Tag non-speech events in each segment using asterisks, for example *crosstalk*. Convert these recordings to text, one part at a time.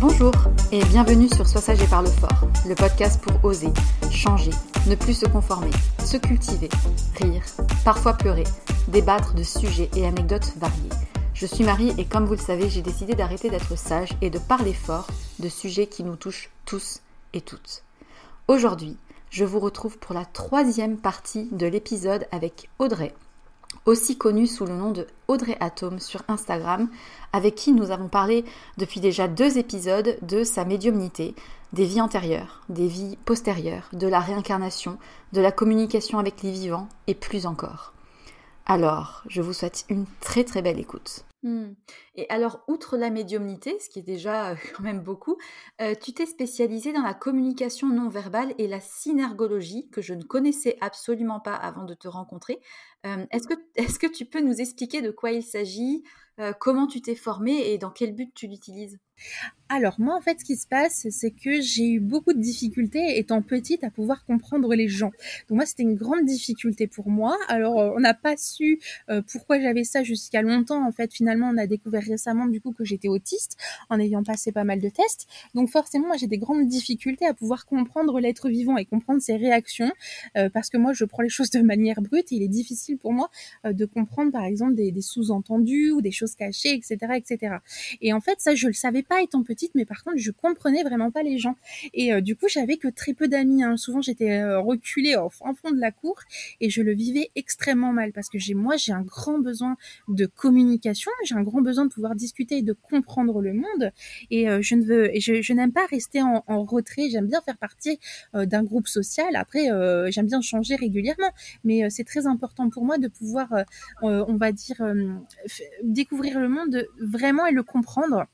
Bonjour et bienvenue sur Sois sage et parle fort, le podcast pour oser, changer, ne plus se conformer, se cultiver, rire, parfois pleurer, débattre de sujets et anecdotes variés. Je suis Marie et comme vous le savez, j'ai décidé d'arrêter d'être sage et de parler fort de sujets qui nous touchent tous et toutes. Aujourd'hui, je vous retrouve pour la troisième partie de l'épisode avec Audrey, aussi connue sous le nom de Audrey Atome sur Instagram, avec qui nous avons parlé depuis déjà deux épisodes de sa médiumnité, des vies antérieures, des vies postérieures, de la réincarnation, de la communication avec les vivants et plus encore. Alors, je vous souhaite une très très belle écoute. Hmm. Et alors, outre la médiumnité, ce qui est déjà euh, *laughs* quand même beaucoup, euh, tu t'es spécialisée dans la communication non verbale et la synergologie, que je ne connaissais absolument pas avant de te rencontrer. Euh, est-ce, que, *laughs* est-ce que tu peux nous expliquer de quoi il s'agit, comment tu t'es formée et dans quel but tu l'utilises? Alors moi en fait ce qui se passe c'est que j'ai eu beaucoup de difficultés étant petite à pouvoir comprendre les gens. Donc moi c'était une grande difficulté pour moi. Alors on n'a pas su pourquoi j'avais ça jusqu'à longtemps en fait finalement, on a découvert récemment du coup que j'étais autiste en ayant passé pas mal de tests. Donc forcément, moi, j'ai des grandes difficultés à pouvoir comprendre l'être vivant et comprendre ses réactions euh, parce que moi, je prends les choses de manière brute il est difficile pour moi euh, de comprendre, par exemple, des, des sous-entendus ou des choses cachées, etc., etc. Et en fait, ça, je le savais pas étant petite, mais par contre, je comprenais vraiment pas les gens. Et euh, du coup, j'avais que très peu d'amis. Hein. Souvent, j'étais reculée au fond de la cour et je le vivais extrêmement mal parce que j'ai moi, j'ai un grand besoin de communication, j'ai un grand besoin de discuter et de comprendre le monde. Et je ne veux, je, je n'aime pas rester en, en retrait. J'aime bien faire partie d'un groupe social. Après, j'aime bien changer régulièrement, mais c'est très important pour moi de pouvoir, on va dire, découvrir le monde vraiment et le comprendre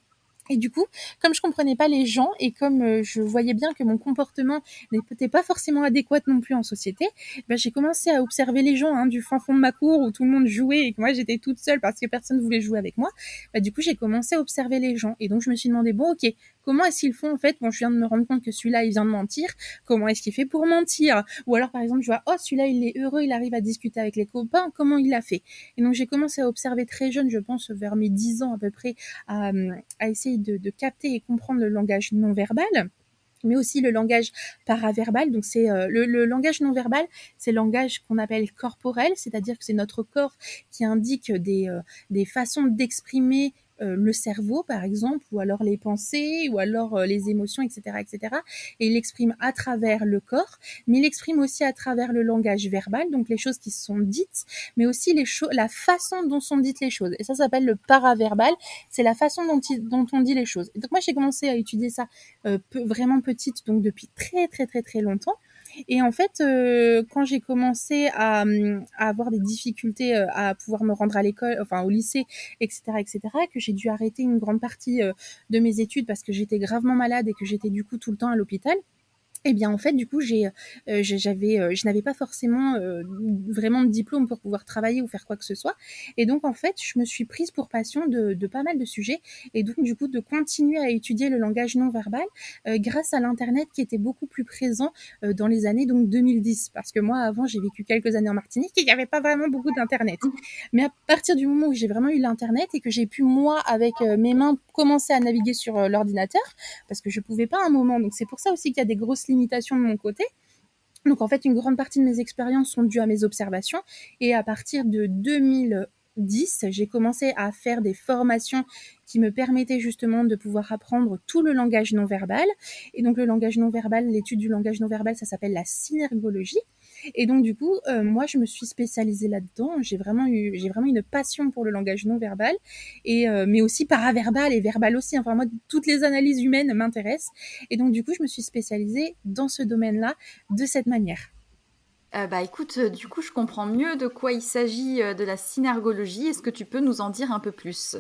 et du coup, comme je comprenais pas les gens et comme euh, je voyais bien que mon comportement n'était pas forcément adéquat non plus en société, ben j'ai commencé à observer les gens hein, du fin fond de ma cour où tout le monde jouait et que moi j'étais toute seule parce que personne voulait jouer avec moi. Ben, du coup, j'ai commencé à observer les gens et donc je me suis demandé bon, ok, comment est-ce qu'ils font en fait? Bon, je viens de me rendre compte que celui-là il vient de mentir. Comment est-ce qu'il fait pour mentir? Ou alors par exemple, je vois oh celui-là il est heureux, il arrive à discuter avec les copains. Comment il l'a fait? Et donc j'ai commencé à observer très jeune, je pense vers mes 10 ans à peu près, à, à essayer de, capter et comprendre le langage non verbal mais aussi le langage paraverbal. Donc c'est euh, le, langage non verbal, c'est le langage qu'on appelle corporel, c'est-à-dire que c'est notre corps qui indique des, euh, des façons d'exprimer euh, le cerveau, par exemple, ou alors les pensées, ou alors euh, les émotions, etc., etc. Et il l'exprime à travers le corps, mais il l'exprime aussi à travers le langage verbal, donc les choses qui sont dites, mais aussi les la façon dont sont dites les choses. Et ça s'appelle le paraverbal. C'est la façon dont, dont, on dit les choses. Et donc moi, j'ai commencé à étudier ça euh, vraiment petite, donc depuis très très très très longtemps. Et en fait, euh, quand j'ai commencé à, à, avoir des difficultés euh, à pouvoir me rendre à l'école, enfin au lycée, etc., etc., que j'ai dû arrêter une grande partie euh, de mes études parce que j'étais gravement malade et que j'étais du coup tout le temps à l'hôpital, eh bien, en fait, du coup, j'ai, euh, j'avais, euh, je n'avais pas forcément euh, vraiment de diplôme pour pouvoir travailler ou faire quoi que ce soit. Et donc, en fait, je me suis prise pour passion de, de pas mal de sujets. Et donc, du coup, de continuer à étudier le langage non verbal grâce à l'Internet qui était beaucoup plus présent dans les années donc 2010. Parce que moi, avant, j'ai vécu quelques années en Martinique et il n'y avait pas vraiment beaucoup d'Internet. Mais à partir du moment où j'ai vraiment eu l'Internet et que j'ai pu, moi, avec mes mains, commencer à naviguer sur l'ordinateur, parce que je pouvais pas à un moment. Donc, c'est pour ça aussi qu'il y a des grosses de mon côté. Donc en fait, une grande partie de mes expériences sont dues à mes observations. Et à partir de 2010, j'ai commencé à faire des formations qui me permettaient justement de pouvoir apprendre tout le langage non verbal. Et donc le langage non verbal, l'étude du langage non verbal, ça s'appelle la synergologie. Et donc du coup, euh, moi je me suis spécialisée là-dedans. J'ai vraiment eu, j'ai vraiment une passion pour le langage non verbal, et euh, mais aussi paraverbal et verbal aussi. Enfin moi, toutes les analyses humaines m'intéressent. Et donc du coup, je me suis spécialisée dans ce domaine-là de cette manière. Euh, bah écoute, du coup, je comprends mieux de quoi il s'agit de la synergologie. Est-ce que tu peux nous en dire un peu plus?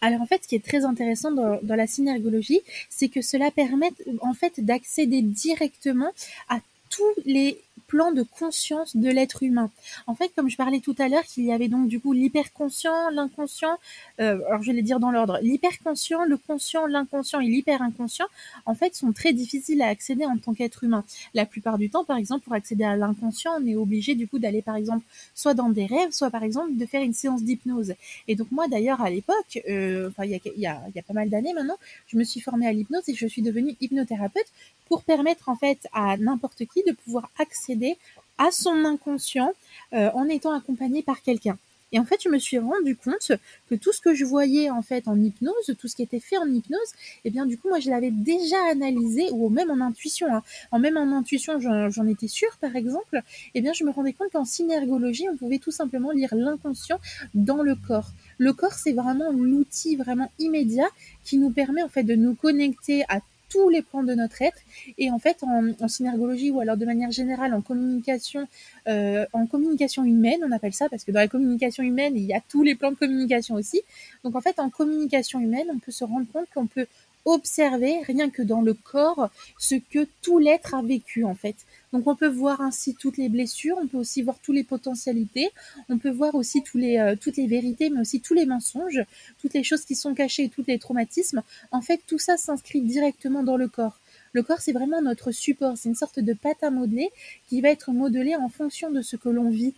Alors en fait, ce qui est très intéressant dans, dans la synergologie, c'est que cela permet en fait d'accéder directement à tous les plan de conscience de l'être humain. En fait, comme je parlais tout à l'heure, qu'il y avait donc du coup l'hyperconscient, l'inconscient, euh, alors je vais les dire dans l'ordre, l'hyperconscient, le conscient, l'inconscient et l'hyperinconscient, en fait, sont très difficiles à accéder en tant qu'être humain. La plupart du temps, par exemple, pour accéder à l'inconscient, on est obligé du coup d'aller par exemple soit dans des rêves, soit par exemple de faire une séance d'hypnose. Et donc moi d'ailleurs à l'époque, euh, il y, a, y a pas mal d'années maintenant, je me suis formée à l'hypnose et je suis devenue hypnothérapeute pour permettre en fait à n'importe qui de pouvoir accéder à son inconscient euh, en étant accompagné par quelqu'un. Et en fait, je me suis rendu compte que tout ce que je voyais en fait en hypnose, tout ce qui était fait en hypnose, eh bien du coup, moi, je l'avais déjà analysé ou même en intuition. Hein. En même en intuition, j'en étais sûre, par exemple. Eh bien, je me rendais compte qu'en synergologie, on pouvait tout simplement lire l'inconscient dans le corps. Le corps, c'est vraiment l'outil vraiment immédiat qui nous permet en fait de nous connecter à tous les points de notre être. Et en fait, en, synergologie ou alors de manière générale en communication, euh, en communication humaine, on appelle ça parce que dans la communication humaine, il y a tous les plans de communication aussi. Donc en fait, en communication humaine, on peut se rendre compte qu'on peut observer rien que dans le corps ce que tout l'être a vécu en fait. Donc on peut voir ainsi toutes les blessures, on peut aussi voir toutes les potentialités, on peut voir aussi euh, toutes les vérités, mais aussi tous les mensonges, toutes les choses qui sont cachées, tous les traumatismes. En fait, tout ça s'inscrit directement dans le corps. Le corps, c'est vraiment notre support, c'est une sorte de pâte à modeler qui va être modelée en fonction de ce que l'on vit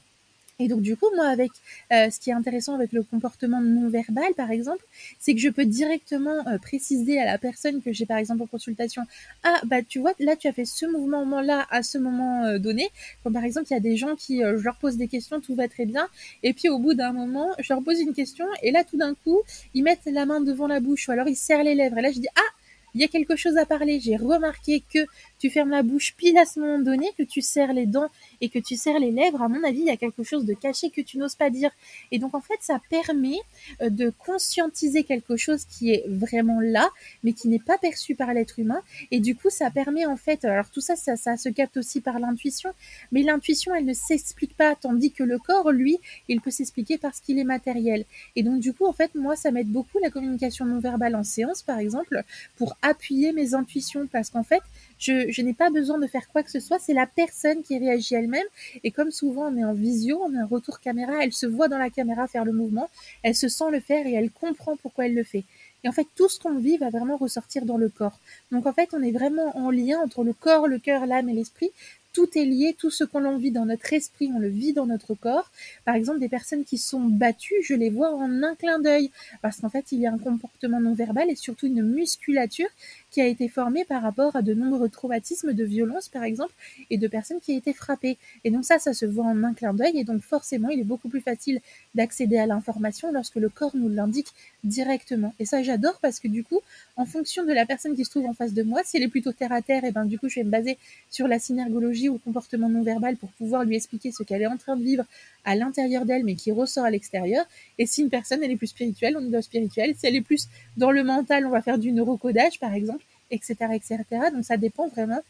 Et donc du coup, moi, avec euh, ce qui est intéressant avec le comportement non verbal, par exemple, c'est que je peux directement euh, préciser à la personne que j'ai, par exemple, en consultation, ah bah tu vois, là tu as fait ce mouvement-là à ce moment euh, donné. Par exemple, il y a des gens qui, je leur pose des questions, tout va très bien, et puis au bout d'un moment, je leur pose une question, et là tout d'un coup, ils mettent la main devant la bouche, ou alors ils serrent les lèvres, et là je dis ah il y a quelque chose à parler. J'ai remarqué que tu fermes la bouche pile à ce moment donné, que tu serres les dents et que tu serres les lèvres. À mon avis, il y a quelque chose de caché que tu n'oses pas dire. Et donc, en fait, ça permet euh, de conscientiser quelque chose qui est vraiment là, mais qui n'est pas perçu par l'être humain. Et du coup, ça permet, en fait, alors tout ça, ça, ça se capte aussi par l'intuition, mais l'intuition, elle ne s'explique pas, tandis que le corps, lui, il peut s'expliquer parce qu'il est matériel. Et donc, du coup, en fait, moi, ça m'aide beaucoup la communication non verbale en séance, par exemple, pour appuyer mes intuitions parce qu'en fait, je, je n'ai pas besoin de faire quoi que ce soit, c'est la personne qui réagit elle-même. Et comme souvent on est en visio, on a un retour caméra, elle se voit dans la caméra faire le mouvement, elle se sent le faire et elle comprend pourquoi elle le fait. Et en fait, tout ce qu'on vit va vraiment ressortir dans le corps. Donc en fait, on est vraiment en lien entre le corps, le cœur, l'âme et l'esprit tout est lié, tout ce qu'on vit dans notre esprit, on le vit dans notre corps. Par exemple, des personnes qui sont battues, je les vois en un clin d'œil, parce qu'en fait, il y a un comportement non verbal et surtout une musculature qui a été formée par rapport à de nombreux traumatismes de violence, par exemple, et de personnes qui ont été frappées. Et donc ça, ça se voit en un clin d'œil, et donc forcément, il est beaucoup plus facile d'accéder à l'information lorsque le corps nous l'indique directement. Et ça, j'adore parce que du coup, en fonction de la personne qui se trouve en face de moi, si elle est plutôt terre à terre, et ben du coup, je vais me baser sur la synergologie ou le comportement non verbal pour pouvoir lui expliquer ce qu'elle est en train de vivre à l'intérieur d'elle, mais qui ressort à l'extérieur. Et si une personne, elle est plus spirituelle, on est dans le spirituel. Si elle est plus dans le mental, on va faire du neurocodage, par exemple, etc., etc. Donc ça dépend vraiment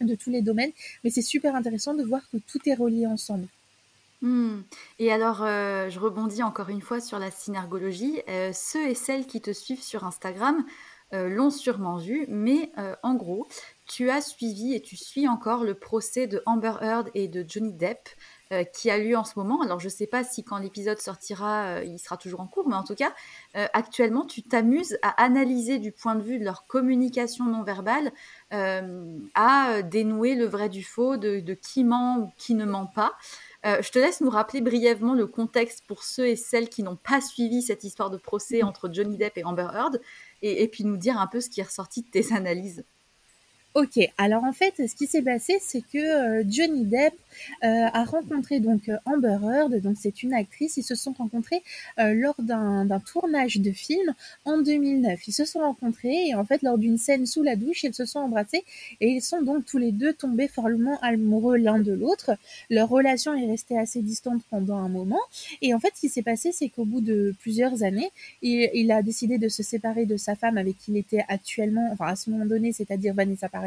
de tous les domaines. Mais c'est super intéressant de voir que tout est relié ensemble. Hmm. Et alors, euh, je rebondis encore une fois sur la synergologie. Euh, ceux et celles qui te suivent sur Instagram euh, l'ont sûrement vu, mais en gros, tu as suivi et tu suis encore le procès de Amber Heard et de Johnny Depp qui a lieu en ce moment. Alors, je ne sais pas si quand l'épisode sortira, il sera toujours en cours, mais en tout cas, actuellement, tu t'amuses à analyser du point de vue de leur communication non verbale, à dénouer le vrai du faux, de, de qui ment ou qui ne ment pas. Euh, je te laisse nous rappeler brièvement le contexte pour ceux et celles qui n'ont pas suivi cette histoire de procès mm. entre Johnny Depp et Amber Heard, et puis nous dire un peu ce qui est ressorti de tes *laughs* analyses. Ok, alors en fait, ce qui s'est passé, c'est que euh, Johnny Depp euh, a rencontré donc euh, Amber Heard, donc c'est une actrice. Ils se sont rencontrés lors d'un tournage de film en 2009. Ils se sont rencontrés et en fait, lors d'une scène sous la douche, ils se sont embrassés et ils sont donc tous les deux tombés follement amoureux l'un de l'autre. Leur relation est restée assez distante pendant un moment. Et en fait, ce qui s'est passé, c'est qu'au bout de plusieurs années, il, il, a décidé de se séparer de sa femme avec qui il était actuellement, enfin à ce moment donné, c'est-à-dire Vanessa Paradis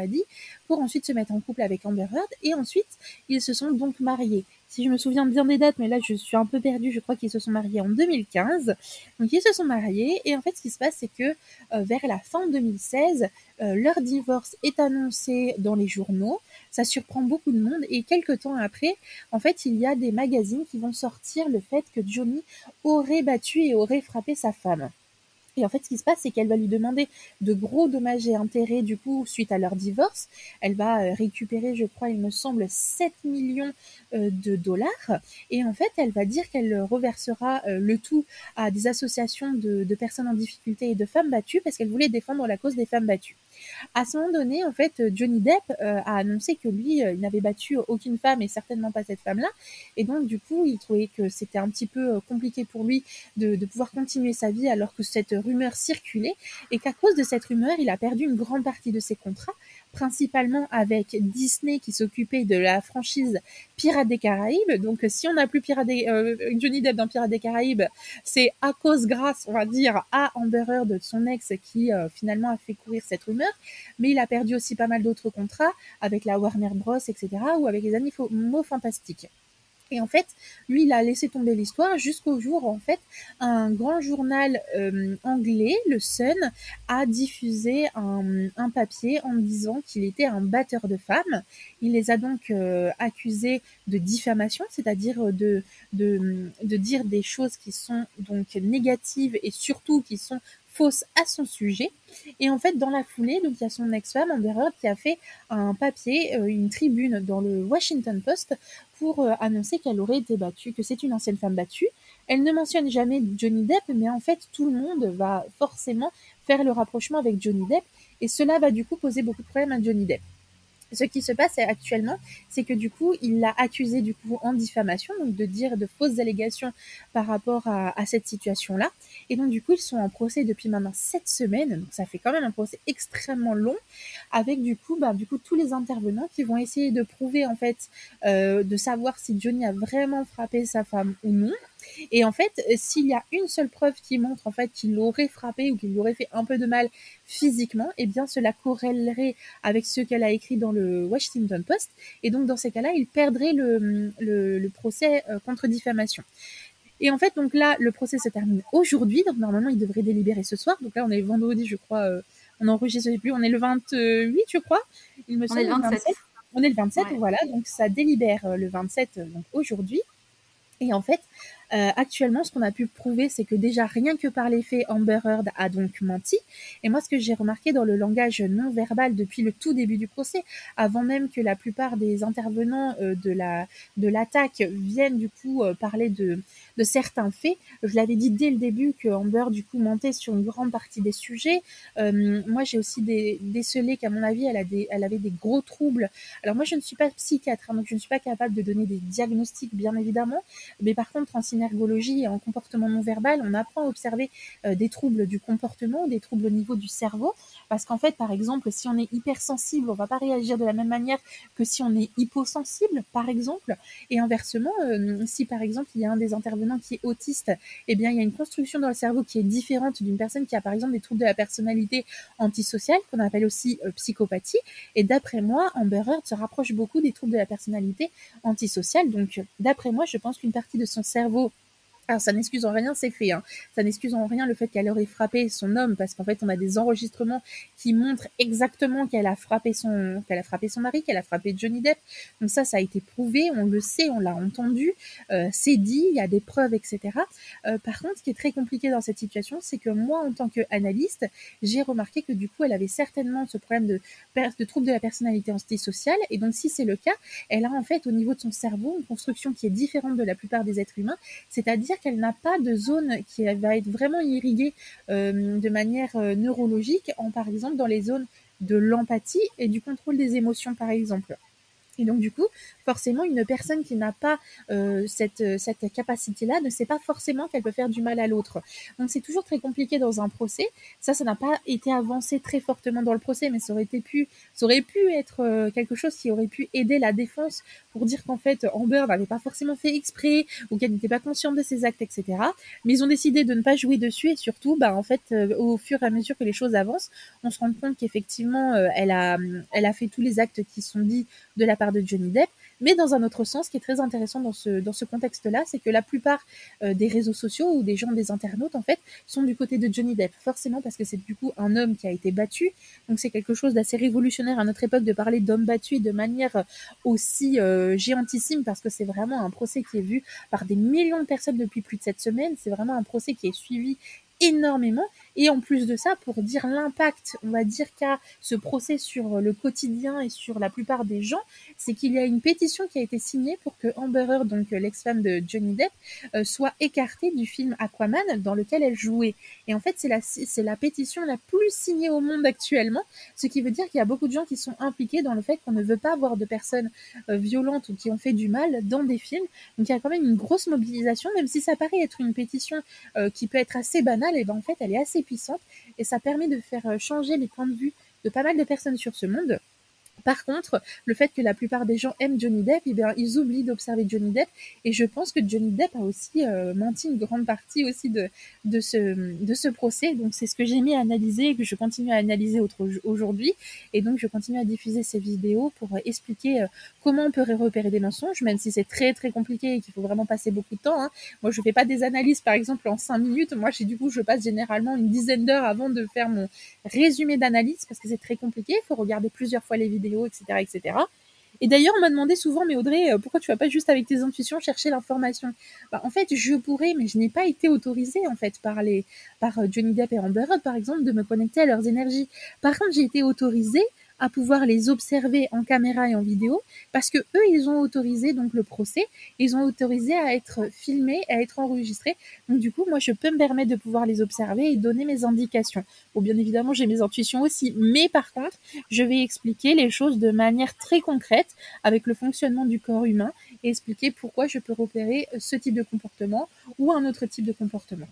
pour ensuite se mettre en couple avec Amber Heard, et ensuite ils se sont donc mariés. Si je me souviens bien des dates, mais là je suis un peu perdue, je crois qu'ils se sont mariés en 2015. Donc ils se sont mariés, et en fait ce qui se passe c'est que euh, vers la fin 2016, euh, leur divorce est annoncé dans les journaux. Ça surprend beaucoup de monde, et quelques temps après, en fait il y a des magazines qui vont sortir le fait que Johnny aurait battu et aurait frappé sa femme. Et en fait, ce qui se passe, c'est qu'elle va lui demander de gros dommages et intérêts, du coup, suite à leur divorce. Elle va euh, récupérer, je crois, il me semble, 7 millions euh, de dollars. Et en fait, elle va dire qu'elle reversera euh, le tout à des associations de, de personnes en difficulté et de femmes battues parce qu'elle voulait défendre la cause des femmes battues. À ce moment donné, en fait, Johnny Depp euh, a annoncé que lui, euh, il n'avait battu aucune femme et certainement pas cette femme-là. Et donc, du coup, il trouvait que c'était un petit peu euh, compliqué pour lui de, de pouvoir continuer sa vie alors que cette rumeur circulait et qu'à cause de cette rumeur, il a perdu une grande partie de ses contrats principalement avec Disney qui s'occupait de la franchise Pirates des Caraïbes. Donc si on n'a plus Pirates euh, Johnny Depp dans Pirates des Caraïbes, c'est à cause grâce, on va dire, à Amber Heard, de son ex, qui euh, finalement a fait courir cette rumeur. Mais il a perdu aussi pas mal d'autres contrats avec la Warner Bros, etc., ou avec les animaux fantastiques. Et en fait, lui, il a laissé tomber l'histoire jusqu'au jour où, en fait, un grand journal euh, anglais, le Sun, a diffusé un, un papier en disant qu'il était un batteur de femmes. Il les a donc euh, accusés de diffamation, c'est-à-dire de, de, de dire des choses qui sont donc négatives et surtout qui sont fausses à son sujet. Et en fait, dans la foulée, donc il y a son ex-femme Amber Heard qui a fait un papier, euh, une tribune dans le Washington Post pour euh, annoncer qu'elle aurait été battue, que c'est une ancienne femme battue. Elle ne mentionne jamais Johnny Depp, mais en fait, tout le monde va forcément faire le rapprochement avec Johnny Depp, et cela va du coup poser beaucoup de problèmes à Johnny Depp. Ce qui se passe actuellement, c'est que du coup, il l'a accusé du coup en diffamation, donc de dire de fausses allégations par rapport à, cette situation-là. Et donc du coup, ils sont en procès depuis maintenant sept semaines, donc ça fait quand même un procès extrêmement long, avec du coup, bah, du coup tous les intervenants qui vont essayer de prouver en fait, euh, de savoir si Johnny a vraiment frappé sa femme ou non. Et en fait, s'il y a une seule preuve qui montre en fait qu'il l'aurait frappé ou qu'il lui aurait fait un peu de mal physiquement, eh bien cela corrèlerait avec ce qu'elle a écrit dans le Washington Post. Et donc dans ces cas-là, il perdrait le, le, procès euh, contre diffamation. Et en fait, donc là, le procès se termine aujourd'hui. Donc normalement, il devrait délibérer ce soir. Donc là, on est vendredi, je crois. Euh, on enregistre, plus, on est le 28, je crois. Il me semble. On est le 27. On est le 27, voilà. Donc ça délibère euh, le 27, donc aujourd'hui. Et en fait, euh, actuellement, ce qu'on a pu prouver, c'est que déjà rien que par les faits, Amber Heard a donc menti. Et moi, ce que j'ai remarqué dans le langage non verbal depuis le tout début du procès, avant même que la plupart des intervenants euh, de la de l'attaque viennent du coup euh, parler de de certains faits, je l'avais dit dès le début que Amber du coup mentait sur une grande partie des sujets. moi, j'ai aussi décelé qu'à mon avis, elle a des elle avait des gros troubles. Alors moi, je ne suis pas psychiatre, hein, donc je ne suis pas capable de donner des diagnostics, bien évidemment. Mais par contre, en ergologie et en comportement non verbal, on apprend à observer euh, des troubles du comportement, des troubles au niveau du cerveau. Parce qu'en fait, par exemple, si on est hypersensible, on va pas réagir de la même manière que si on est hyposensible, par exemple. Et inversement, euh, si par exemple il y a un des intervenants qui est autiste, eh bien il y a une construction dans le cerveau qui est différente d'une personne qui a par exemple des troubles de la personnalité antisociale, qu'on appelle aussi euh, psychopathie. Et d'après moi, Amber Heard se rapproche beaucoup des troubles de la personnalité antisociale. Donc, d'après moi, je pense qu'une partie de son cerveau alors ça n'excuse en rien ces faits, hein. ça n'excuse en rien le fait qu'elle aurait frappé son homme, parce qu'en fait on a des enregistrements qui montrent exactement qu'elle a frappé son, qu'elle a frappé son mari, qu'elle a frappé Johnny Depp. Donc ça, ça a été prouvé, on le sait, on l'a entendu, euh, c'est dit, il y a des preuves, etc. Euh, par contre, ce qui est très compliqué dans cette situation, c'est que moi, en tant qu'analyste, j'ai remarqué que du coup, elle avait certainement ce problème de, de trouble de la personnalité antisociale, et donc si c'est le cas, elle a en fait au niveau de son cerveau une construction qui est différente de la plupart des êtres humains, c'est-à-dire qu'elle n'a pas de zone qui va être vraiment irriguée euh, de manière euh, neurologique, par exemple dans les zones de l'empathie et du contrôle des émotions, par exemple. Et donc du coup, forcément, une personne qui n'a pas euh, cette, cette capacité-là ne sait pas forcément qu'elle peut faire du mal à l'autre. Donc c'est toujours très compliqué dans un procès. Ça, ça n'a pas été avancé très fortement dans le procès, mais ça aurait, été pu, ça aurait pu être euh, quelque chose qui aurait pu aider la défense pour dire qu'en fait, Amber n'avait pas forcément fait exprès ou qu'elle n'était pas consciente de ses actes, etc. Mais ils ont décidé de ne pas jouer dessus et surtout, bah, en fait, euh, au fur et à mesure que les choses avancent, on se rend compte qu'effectivement, elle, a, elle a fait tous les actes qui sont dits de la part de Johnny Depp. Mais dans un autre sens, ce qui est très intéressant dans ce, dans ce contexte-là, c'est que la plupart euh, des réseaux sociaux ou des gens, des internautes, en fait, sont du côté de Johnny Depp. Forcément parce que c'est du coup un homme qui a été battu. Donc c'est quelque chose d'assez révolutionnaire à notre époque de parler d'homme battu de manière aussi euh, géantissime parce que c'est vraiment un procès qui est vu par des millions de personnes depuis plus de sept semaines. C'est vraiment un procès qui est suivi énormément. Et en plus de ça, pour dire l'impact, on va dire, qu'a ce procès sur le quotidien et sur la plupart des gens, c'est qu'il y a une pétition qui a été signée pour que Amber Heard, donc l'ex-femme de Johnny Depp, euh, soit écartée du film Aquaman dans lequel elle jouait. Et en fait, c'est la, c'est la pétition la plus signée au monde actuellement, ce qui veut dire qu'il y a beaucoup de gens qui sont impliqués dans le fait qu'on ne veut pas voir de personnes euh, violentes ou qui ont fait du mal dans des films. Donc il y a quand même une grosse mobilisation, même si ça paraît être une pétition euh, qui peut être assez banale, et ben en fait elle est assez puissante et ça permet de faire euh, changer les points de vue de pas mal de personnes sur ce monde. Par contre, le fait que la plupart des gens aiment Johnny Depp, eh ils oublient d'observer Johnny Depp. Et je pense que Johnny Depp a aussi euh, menti une grande partie aussi de, ce, procès. Donc, c'est ce que j'ai mis à analyser et que je continue à analyser aujourd'hui. Et donc, je continue à diffuser ces vidéos pour expliquer euh, comment on peut repérer des mensonges, même si c'est très, très compliqué et qu'il faut vraiment passer beaucoup de temps. Hein. Moi, je fais pas des analyses, par exemple, en 5 minutes. Moi, du coup, je passe généralement une dizaine d'heures avant de faire mon résumé d'analyse parce que c'est très compliqué. Il faut regarder plusieurs fois les vidéos etc., etc. Et d'ailleurs, on m'a demandé souvent, mais Audrey, euh, pourquoi tu vas pas juste avec tes intuitions chercher l'information? Bah, En fait, je pourrais, mais je n'ai pas été autorisée en fait par les, par euh, Johnny Depp et Amber Heard, par exemple, de me connecter à leurs énergies. Par contre, j'ai été autorisée à pouvoir les observer en caméra et en vidéo parce que eux ils ont autorisé donc le procès ils ont autorisé à être filmés à être enregistrés donc du coup moi je peux me permettre de pouvoir les observer et donner mes indications bon bien évidemment j'ai mes intuitions aussi mais par contre je vais expliquer les choses de manière très concrète avec le fonctionnement du corps humain et expliquer pourquoi je peux repérer ce type de comportement ou un autre type de comportement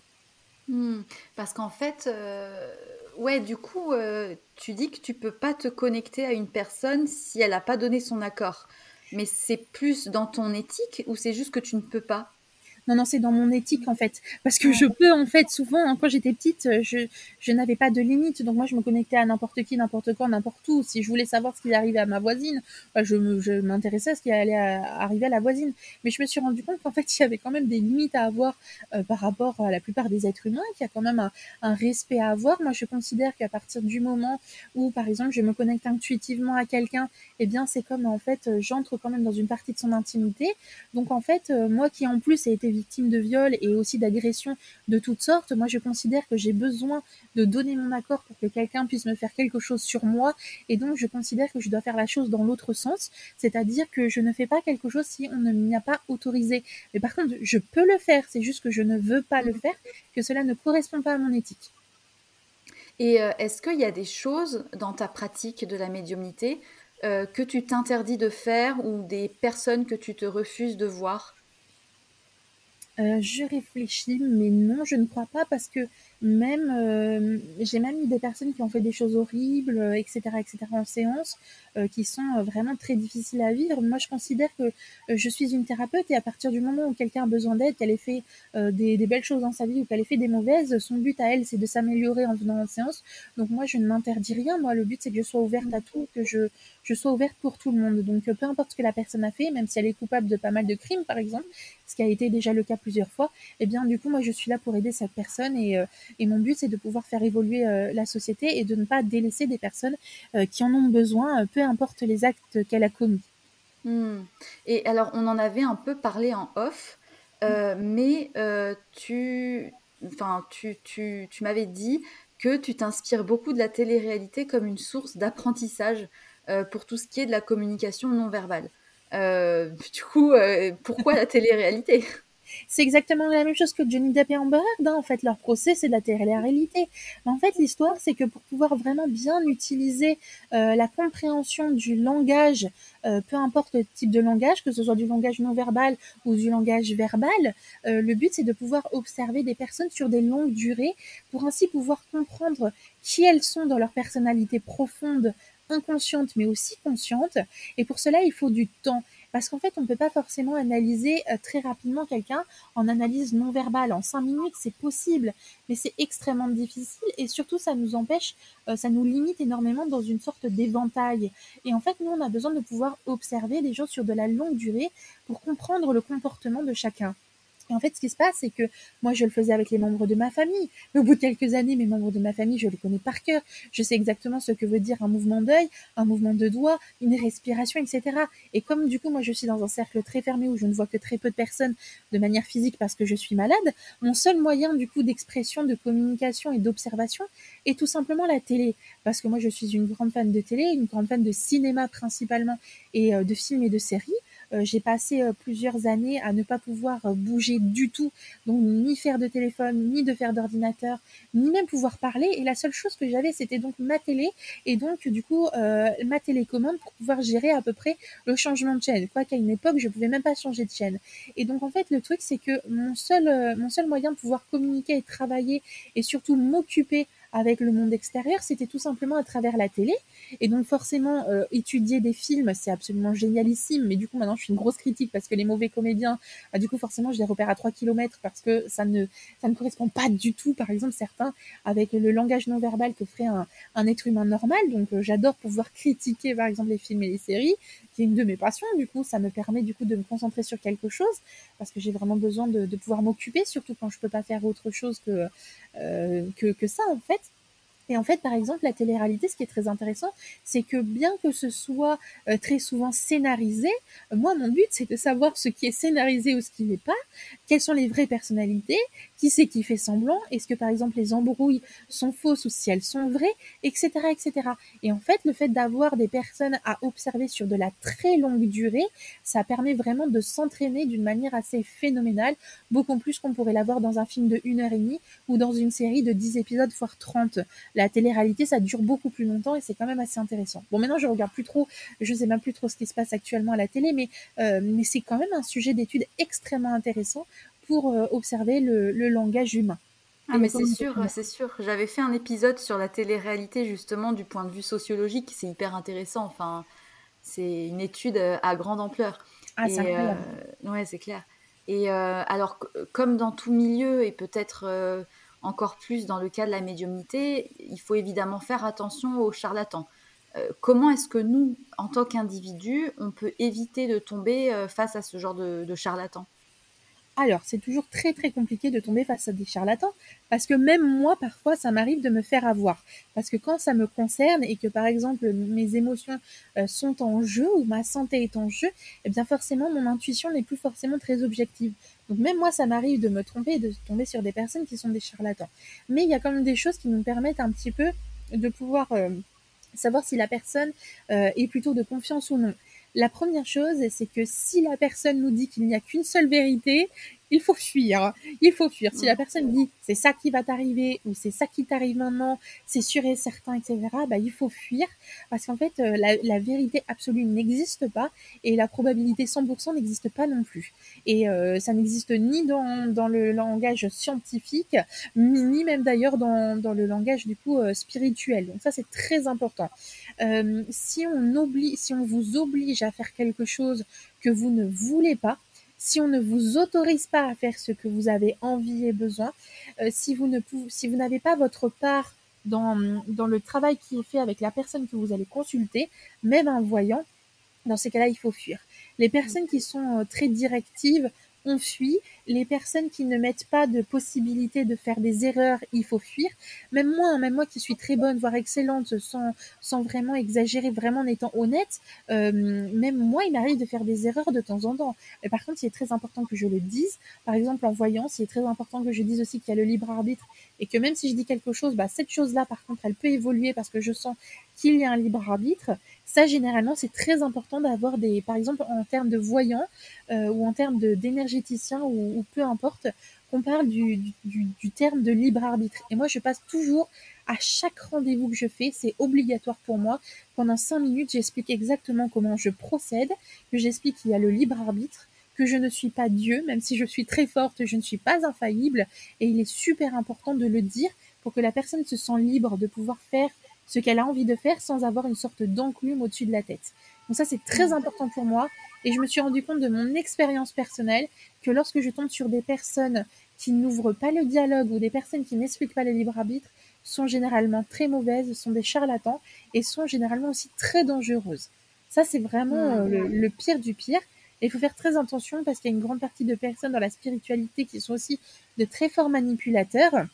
hmm. parce qu'en fait euh, ouais, du coup, euh, tu dis que tu peux pas te connecter à une personne si elle n'a pas donné son accord. Mais c'est plus dans ton éthique ou c'est juste que tu ne peux pas? Non, non, c'est dans mon éthique en fait. Parce que je peux en fait souvent, hein, quand j'étais petite, euh, je, je n'avais pas de limite. Donc moi, je me connectais à n'importe qui, n'importe quand, n'importe où. Si je voulais savoir ce qui arrivait à ma voisine, bah, je, m'intéressais à ce qui allait arriver à la voisine. Mais je me suis rendu compte qu'en fait, *laughs* il y avait quand même des limites à avoir euh, par rapport à la plupart des êtres humains, qu'il y a quand même un, respect à avoir. Moi, je considère qu'à partir du moment où, par exemple, je me connecte intuitivement à quelqu'un, eh bien, c'est comme en fait, j'entre quand même dans une partie de son intimité. Donc en fait, euh, moi qui en plus ai été victime de viol et aussi d'agressions de toutes sortes, moi je considère que j'ai besoin de donner mon accord pour que quelqu'un puisse me faire quelque chose sur moi et donc je considère que je dois faire la chose dans l'autre sens, c'est-à-dire que je ne fais pas quelque chose si on ne m'y a pas autorisé. Mais par contre, je peux le faire, c'est juste que je ne veux pas le faire, que cela ne correspond pas à mon éthique. Et euh, est-ce qu'il y a des choses dans ta pratique de la médiumnité euh, que tu t'interdis de faire ou des personnes que tu te refuses de voir? Euh, je réfléchis, mais non, je ne crois pas parce que même euh, j'ai même eu des personnes qui ont fait des choses horribles, etc., etc. en séance, euh, qui sont vraiment très difficiles à vivre. Moi, je considère que je suis une thérapeute et à partir du moment où quelqu'un a besoin d'aide, qu'elle ait fait des, belles choses dans sa vie ou qu'elle ait fait des mauvaises, son but à elle, c'est de s'améliorer en venant en séance. Donc moi, je ne m'interdis rien. Moi, le but, c'est que je sois ouverte à tout, que je, je sois ouverte pour tout le monde. Donc peu importe ce que la personne a fait, même si elle est coupable de pas mal de crimes, par exemple, ce qui a été déjà le cas plusieurs fois, eh bien du coup moi je suis là pour aider cette personne et, euh, et mon but c'est de pouvoir faire évoluer euh, la société et de ne pas délaisser des personnes euh, qui en ont besoin, peu importe les actes qu'elle a commis. Hmm. Et alors on en avait un peu parlé en off, mais tu, enfin tu, tu, tu m'avais dit que tu t'inspires beaucoup de la télé-réalité comme une source d'apprentissage pour tout ce qui est de la communication non verbale. Euh, du coup, euh, pourquoi la télé-réalité? C'est exactement la même chose que Johnny Depp et Amber Heard. Hein. En fait, leur procès, c'est de la télé-réalité. En fait, l'histoire, c'est que pour pouvoir vraiment bien utiliser euh, la compréhension du langage, peu importe le type de langage, que ce soit du langage non verbal ou du langage verbal, le but, c'est de pouvoir observer des personnes sur des longues durées pour ainsi pouvoir comprendre qui elles sont dans leur personnalité profonde, inconsciente mais aussi consciente. Et pour cela, il faut du temps. Parce qu'en fait, on ne peut pas forcément analyser euh, très rapidement quelqu'un en analyse non verbale. En cinq minutes, c'est possible, mais c'est extrêmement difficile et surtout, ça nous empêche, euh, ça nous limite énormément dans une sorte d'éventail. Et en fait, nous, on a besoin de pouvoir observer les gens sur de la longue durée pour comprendre le comportement de chacun. Et en fait, ce qui se passe, c'est que moi, je le faisais avec les membres de ma famille. Mais au bout de quelques années, mes membres de ma famille, je les connais par cœur. Je sais exactement ce que veut dire un mouvement d'œil, un mouvement de doigt, une respiration, etc. Et comme du coup, moi, je suis dans un cercle très fermé où je ne vois que très peu de personnes de manière physique parce que je suis malade, mon seul moyen du coup d'expression, de communication et d'observation est tout simplement la télé. Parce que moi, je suis une grande fan de télé, une grande fan de cinéma principalement et euh, de films et de séries. Euh, j'ai passé euh, plusieurs années à ne pas pouvoir euh, bouger du tout, donc ni faire de téléphone, ni de faire d'ordinateur, ni même pouvoir parler. Et la seule chose que j'avais, c'était donc ma télé et donc du coup ma télécommande pour pouvoir gérer à peu près le changement de chaîne. Quoi qu'à une époque, je pouvais même pas changer de chaîne. Et donc en fait, le truc, c'est que mon seul, mon seul moyen de pouvoir communiquer et travailler et surtout m'occuper avec le monde extérieur, c'était tout simplement à travers la télé. Et donc forcément, euh, étudier des films, c'est absolument génialissime. Mais du coup, maintenant, je suis une grosse critique parce que les mauvais comédiens, bah, du coup, forcément, je les repère à 3 km parce que ça ne, correspond pas du tout, par exemple, certains, avec le langage non verbal que ferait un, un être humain normal. Donc euh, j'adore pouvoir critiquer, par exemple, les films et les séries, qui est une de mes passions. Du coup, ça me permet du coup de me concentrer sur quelque chose parce que j'ai vraiment besoin de, pouvoir m'occuper, surtout quand je peux pas faire autre chose que, euh, que, que ça, en fait. Et en fait, par exemple, la télé-réalité, ce qui est très intéressant, c'est que bien que ce soit euh, très souvent scénarisé, moi, mon but, c'est de savoir ce qui est scénarisé ou ce qui n'est pas, quelles sont les vraies personnalités, qui c'est qui fait semblant, est-ce que, par exemple, les embrouilles sont fausses ou si elles sont vraies, etc., etc. Et en fait, le fait d'avoir des personnes à observer sur de la très longue durée, ça permet vraiment de s'entraîner d'une manière assez phénoménale, beaucoup plus qu'on pourrait l'avoir dans un film de 1 heure et demie ou dans une série de 10 épisodes, voire 30 la télé-réalité, ça dure beaucoup plus longtemps et c'est quand même assez intéressant. Bon, maintenant, je regarde plus trop, je sais même plus trop ce qui se passe actuellement à la télé, mais, euh, mais c'est quand même un sujet d'étude extrêmement intéressant pour euh, observer le, langage humain. Ah, mais c'est sûr, c'est sûr. J'avais fait un épisode sur la télé-réalité, justement, du point de vue sociologique. C'est hyper intéressant. Enfin, c'est une étude euh, à grande ampleur. Ah, c'est incroyable. ouais, c'est clair. Et alors, comme dans tout milieu, et peut-être encore plus dans le cas de la médiumnité, il faut évidemment faire attention aux charlatans. Euh, comment est-ce que nous, en tant qu'individus, on peut éviter de tomber euh, face à ce genre de charlatans? Alors, c'est toujours très très compliqué de tomber face à des charlatans, parce que même moi, parfois, ça m'arrive de me faire avoir. Parce que quand ça me concerne et que, par exemple, mes émotions euh, sont en jeu ou ma santé est en jeu, eh bien forcément, mon intuition n'est plus forcément très objective. Donc même moi, ça m'arrive de me tromper et de tomber sur des personnes qui sont des charlatans. Mais il y a quand même des choses qui nous permettent un petit peu de pouvoir... Euh, savoir si la personne euh, est plutôt de confiance ou non. La première chose, c'est que si la personne nous dit qu'il n'y a qu'une seule vérité, il faut fuir. Il faut fuir. Si la personne dit c'est ça qui va t'arriver ou c'est ça qui t'arrive maintenant, c'est sûr et certain, etc., bah, il faut fuir parce qu'en fait, euh, la, vérité absolue n'existe pas et la probabilité 100% n'existe pas non plus. Et euh, ça n'existe ni dans, dans, le langage scientifique, ni, même d'ailleurs dans, dans, le langage du coup euh, spirituel. Donc ça, c'est très important. si on oublie, si on vous oblige à faire quelque chose que vous ne voulez pas, si on ne vous autorise pas à faire ce que vous avez envie et besoin, euh, si vous ne si n'avez pas votre part dans, dans le travail qui est fait avec la personne que vous allez consulter, même un voyant, dans ces cas-là, il faut fuir. Les personnes qui sont euh, très directives, on fuit. Les personnes qui ne mettent pas de possibilité de faire des erreurs, il faut fuir. Même moi, hein, même moi qui suis très bonne, voire excellente, sans, sans vraiment exagérer, vraiment en étant honnête, euh, même moi, il m'arrive de faire des erreurs de temps en temps. Mais par contre, il est très important que je le dise. Par exemple, en voyance, il est très important que je dise aussi qu'il y a le libre arbitre et que même si je dis quelque chose, bah, cette chose-là, par contre, elle peut évoluer parce que je sens qu'il y a un libre arbitre. Ça, généralement, c'est très important d'avoir des, par exemple, en termes de voyants euh, ou en termes d'énergéticiens ou, ou, peu importe, qu'on parle du, du, du, terme de libre arbitre. Et moi, je passe toujours à chaque rendez-vous que je fais, c'est obligatoire pour moi. Pendant cinq minutes, j'explique exactement comment je procède, que j'explique qu'il y a le libre arbitre, que je ne suis pas Dieu, même si je suis très forte, je ne suis pas infaillible. Et il est super important de le dire pour que la personne se sente libre de pouvoir faire ce qu'elle a envie de faire sans avoir une sorte d'enclume au-dessus de la tête. Donc ça, c'est très important pour moi. Et je me suis rendu compte de mon expérience personnelle que lorsque je tombe sur des personnes qui n'ouvrent pas le dialogue ou des personnes qui n'expliquent pas le libre arbitre, sont généralement très mauvaises, sont des charlatans et sont généralement aussi très dangereuses. Ça, c'est vraiment euh, le, le, pire du pire. Et il faut faire très attention parce qu'il y a une grande partie de personnes dans la spiritualité qui sont aussi de très forts manipulateurs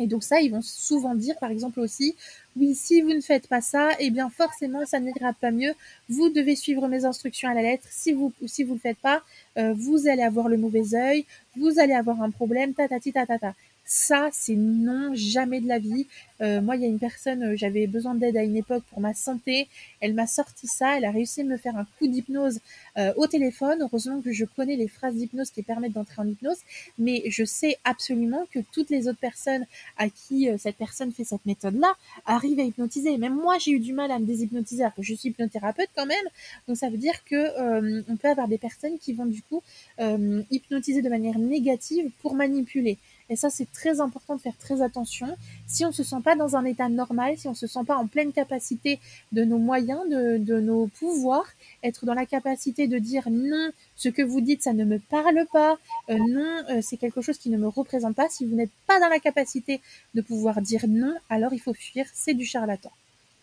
et donc ça, ils vont souvent dire, par exemple aussi, oui, si vous ne faites pas ça, eh bien forcément, ça n'ira pas mieux. Vous devez suivre mes instructions à la lettre. Si vous si vous le faites pas, euh, vous allez avoir le mauvais œil, vous allez avoir un problème, ta ta ta ta ta. Ça, c'est non, jamais de la vie. Euh, moi, il y a une personne, euh, j'avais besoin d'aide à une époque pour ma santé. Elle m'a sorti ça. Elle a réussi à me faire un coup d'hypnose euh, au téléphone. Heureusement que je connais les phrases d'hypnose qui permettent d'entrer en hypnose. Mais je sais absolument que toutes les autres personnes à qui cette personne fait cette méthode-là arrivent à hypnotiser. Même moi, j'ai eu du mal à me déshypnotiser alors que je suis hypnothérapeute quand même. Donc ça veut dire que on peut avoir des personnes qui vont du coup hypnotiser de manière négative pour manipuler. Et ça, c'est très important de faire très attention. Si on ne se sent pas dans un état normal, si on ne se sent pas en pleine capacité de nos moyens, de, nos pouvoirs, être dans la capacité de dire non, ce que vous dites, ça ne me parle pas, euh, non, euh, c'est quelque chose qui ne me représente pas. Si vous n'êtes pas dans la capacité de pouvoir dire non, alors il faut fuir, c'est du charlatan.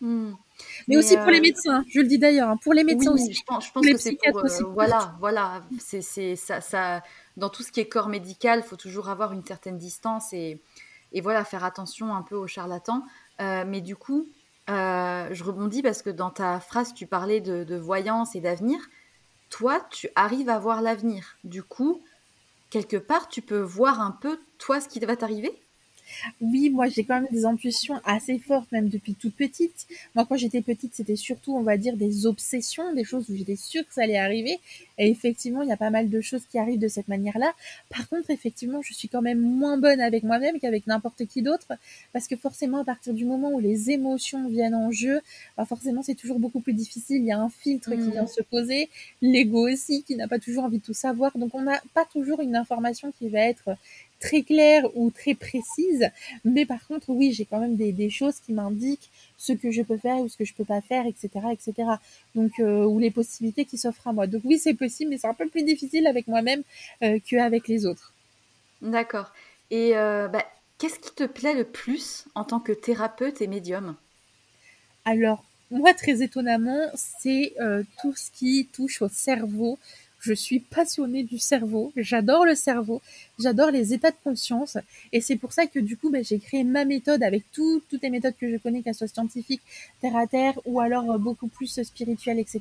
Hmm. Mais, aussi pour les euh, médecins, je le dis d'ailleurs, hein, pour les médecins aussi. Je pense, que c'est pour, voilà, voilà, c'est ça, ça, dans tout ce qui est corps médical, il faut toujours avoir une certaine distance et, et voilà, faire attention un peu aux charlatans. mais du coup, je rebondis parce que dans ta phrase, tu parlais de, de voyance et d'avenir. Toi, tu arrives à voir l'avenir. Du coup, quelque part, tu peux voir un peu, toi, ce qui va t'arriver? Oui, moi j'ai quand même des intuitions assez fortes, même depuis toute petite. Moi quand j'étais petite, c'était surtout, on va dire, des obsessions, des choses où j'étais sûre que ça allait arriver. Et effectivement, il y a pas mal de choses qui arrivent de cette manière-là. Par contre, effectivement, je suis quand même moins bonne avec moi-même qu'avec n'importe qui d'autre, parce que forcément, à partir du moment où les émotions viennent en jeu, bah forcément, c'est toujours beaucoup plus difficile. Il y a un filtre qui vient mmh. se poser, l'ego aussi, qui n'a pas toujours envie de tout savoir. Donc, on n'a pas toujours une information qui va être très claire ou très précise. Mais par contre, oui, j'ai quand même des, des choses qui m'indiquent ce que je peux faire ou ce que je peux pas faire, etc., etc. Donc, euh, ou les possibilités qui s'offrent à moi. Donc oui, c'est possible, mais c'est un peu plus difficile avec moi-même euh, qu'avec les autres. D'accord. Et euh, bah, qu'est-ce qui te plaît le plus en tant que thérapeute et médium? Alors, moi, très étonnamment, c'est tout ce qui touche au cerveau, je suis passionnée du cerveau, j'adore le cerveau, j'adore les états de conscience, et c'est pour ça que du coup, ben, j'ai créé ma méthode avec toutes les méthodes que je connais, qu'elles soient scientifiques, terre à terre, ou alors euh, beaucoup plus spirituelles, etc.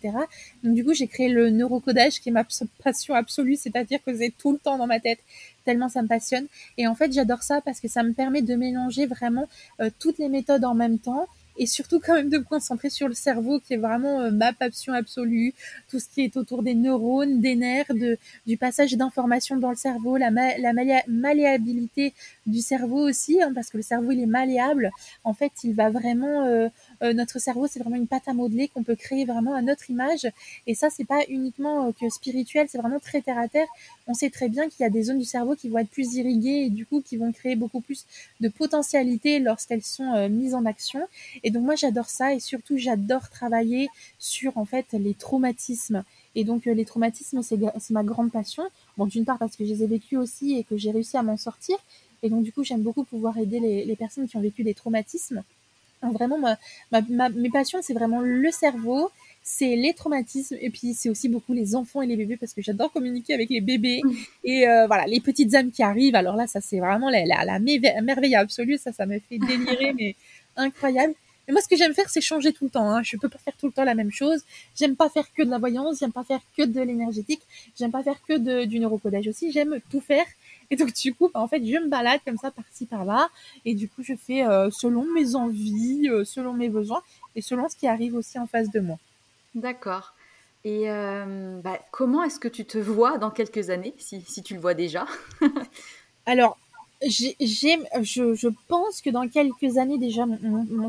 Donc du coup, j'ai créé le neurocodage, qui est ma passion absolue, c'est-à-dire que c'est tout le temps dans ma tête, tellement ça me passionne. Et en fait, j'adore ça parce que ça me permet de mélanger vraiment euh, toutes les méthodes en même temps et surtout quand même de me concentrer sur le cerveau qui est vraiment euh, ma passion absolue, tout ce qui est autour des neurones, des nerfs, de, du passage d'informations dans le cerveau, la, la malléabilité du cerveau aussi, hein, parce que le cerveau il est malléable. En fait, il va vraiment euh, euh, notre cerveau, c'est vraiment une pâte à modeler qu'on peut créer vraiment à notre image. Et ça, c'est pas uniquement que spirituel, c'est vraiment très terre à terre. On sait très bien qu'il y a des zones du cerveau qui vont être plus irriguées et du coup qui vont créer beaucoup plus de potentialité lorsqu'elles sont mises en action. Et donc moi j'adore ça et surtout j'adore travailler sur en fait les traumatismes. Et donc euh, les traumatismes c'est ma grande passion. Bon d'une part parce que je les ai vécus aussi et que j'ai réussi à m'en sortir. Et donc du coup j'aime beaucoup pouvoir aider les, personnes qui ont vécu des traumatismes. Vraiment mes passions c'est vraiment le cerveau, c'est les traumatismes et puis c'est aussi beaucoup les enfants et les bébés parce que j'adore communiquer avec les bébés et euh, voilà les petites âmes qui arrivent alors là ça c'est vraiment la, la, la merveille absolue ça ça me fait délirer *laughs* mais incroyable mais moi, ce que j'aime faire, c'est changer tout le temps. Hein. Je peux pas faire tout le temps la même chose. J'aime pas faire que de la voyance. J'aime pas faire que de l'énergétique. J'aime pas faire que de, du neurocodage aussi. J'aime tout faire. Et donc, du coup, bah, en fait, je me balade comme ça, par-ci, par-là. Et du coup, je fais euh, selon mes envies, euh, selon mes besoins et selon ce qui arrive aussi en face de moi. D'accord. Et euh, bah, comment est-ce que tu te vois dans quelques années, si, si tu le vois déjà? Alors, j'aime je, je pense que dans quelques années déjà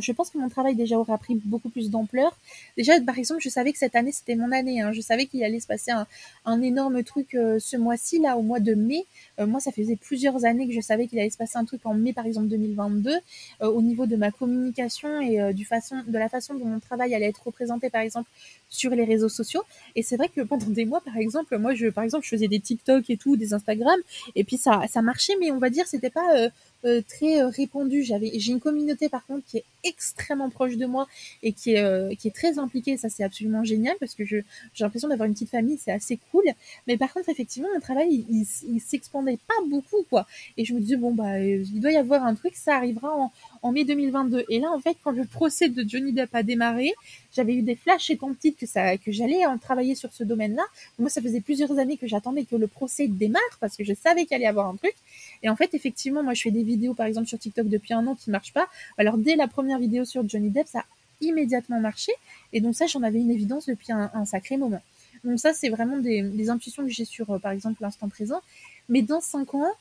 je pense que mon travail déjà aura pris beaucoup plus d'ampleur. Déjà par exemple je savais que cette année c'était mon année hein. je savais qu'il allait se passer un, un énorme truc euh, ce mois-ci là au mois de mai. Euh, moi ça faisait plusieurs années que je savais qu'il allait se passer un truc en mai par exemple 2022 euh, au niveau de ma communication et du façon de la façon dont mon travail allait être représenté par exemple sur les réseaux sociaux. Et c'est vrai que pendant des mois par exemple moi je par exemple je faisais des TikTok et tout des Instagram et puis ça ça marchait mais on va dire c'était pas euh, euh, très euh, répandu. J'avais, j'ai une communauté par contre qui est extrêmement proche de moi et qui est qui est très impliquée. Ça c'est absolument génial parce que je j'ai l'impression d'avoir une petite famille, c'est assez cool. Mais par contre effectivement mon travail il, il, s'expandait pas beaucoup quoi. Et je me disais bon bah il doit y avoir un truc, ça arrivera en, en mai 2022. Et là en fait quand le procès de Johnny Depp a démarré, j'avais eu des flashs étant petite que ça que j'allais en travailler sur ce domaine-là. Moi ça faisait plusieurs années que j'attendais que le procès démarre parce que je savais qu'il allait y avoir un truc. Et en fait effectivement moi je fais des vidéos par exemple sur TikTok depuis un an qui marchent pas. Alors dès la première vidéo sur Johnny Depp, ça a immédiatement marché. Et donc ça, j'en avais une évidence depuis un, sacré moment. Donc ça, c'est vraiment des, intuitions que j'ai sur, euh, par exemple, l'instant présent. Mais dans cinq ans,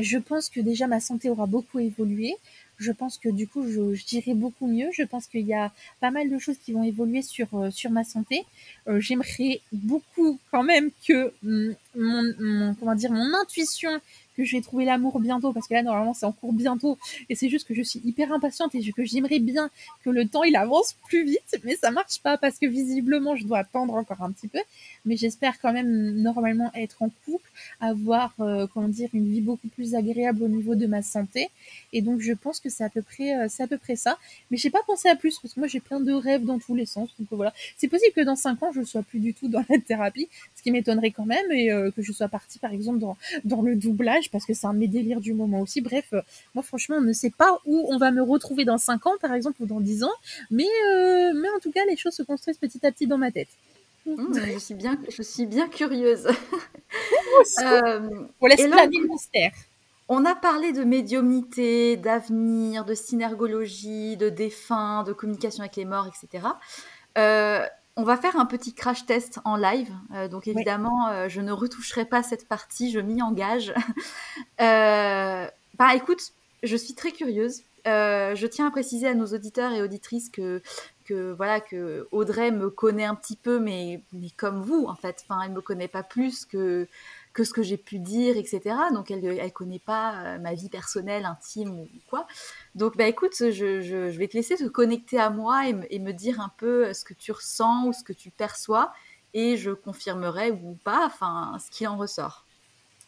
je pense que déjà ma santé aura beaucoup évolué. Je pense que du coup, je, dirais beaucoup mieux. Je pense qu'il y a pas mal de choses qui vont évoluer sur, euh, sur ma santé. Euh, j'aimerais beaucoup quand même que mm, mon, comment dire, mon intuition que je vais trouver l'amour bientôt, parce que là, normalement, c'est en cours bientôt, et c'est juste que je suis hyper impatiente et que j'aimerais bien que le temps, il avance plus vite, mais ça marche pas, parce que visiblement, je dois attendre encore un petit peu, mais j'espère quand même normalement être en couple, avoir, euh, comment dire, une vie beaucoup plus agréable au niveau de ma santé, et donc je pense que que c'est à peu près, euh, c'est à peu près ça. Mais j'ai pas pensé à plus parce que moi j'ai plein de rêves dans tous les sens. Donc voilà, c'est possible que dans cinq ans je sois plus du tout dans *laughs* la thérapie, ce qui m'étonnerait quand même, et euh, que je sois partie par exemple dans dans le doublage parce que c'est un de mes délires du moment aussi. Bref, euh, moi franchement, on ne sait pas où on va me retrouver dans cinq ans par exemple ou dans dix ans, mais mais en tout cas les choses se construisent petit à petit dans ma tête. Mmh, je suis bien, je suis bien curieuse. *laughs* euh, on laisse le mystère. On a parlé de médiumnité, d'avenir, de synergologie, de défunts, de communication avec les morts, etc. Euh, on va faire un petit crash test en live. Euh, donc évidemment, euh, je ne retoucherai pas cette partie, je m'y engage. *laughs* bah écoute, je suis très curieuse. je tiens à préciser à nos auditeurs et auditrices que, que voilà que Audrey me connaît un petit peu, mais, mais comme vous en fait. Enfin, elle me connaît pas plus que que ce que j'ai pu dire, etc. Donc elle ne connaît pas euh, ma vie personnelle, intime ou quoi. Donc bah écoute, je, vais te laisser te connecter à moi et, me dire un peu euh, ce que tu ressens ou ce que tu perçois et je confirmerai ou pas, enfin ce qui en ressort.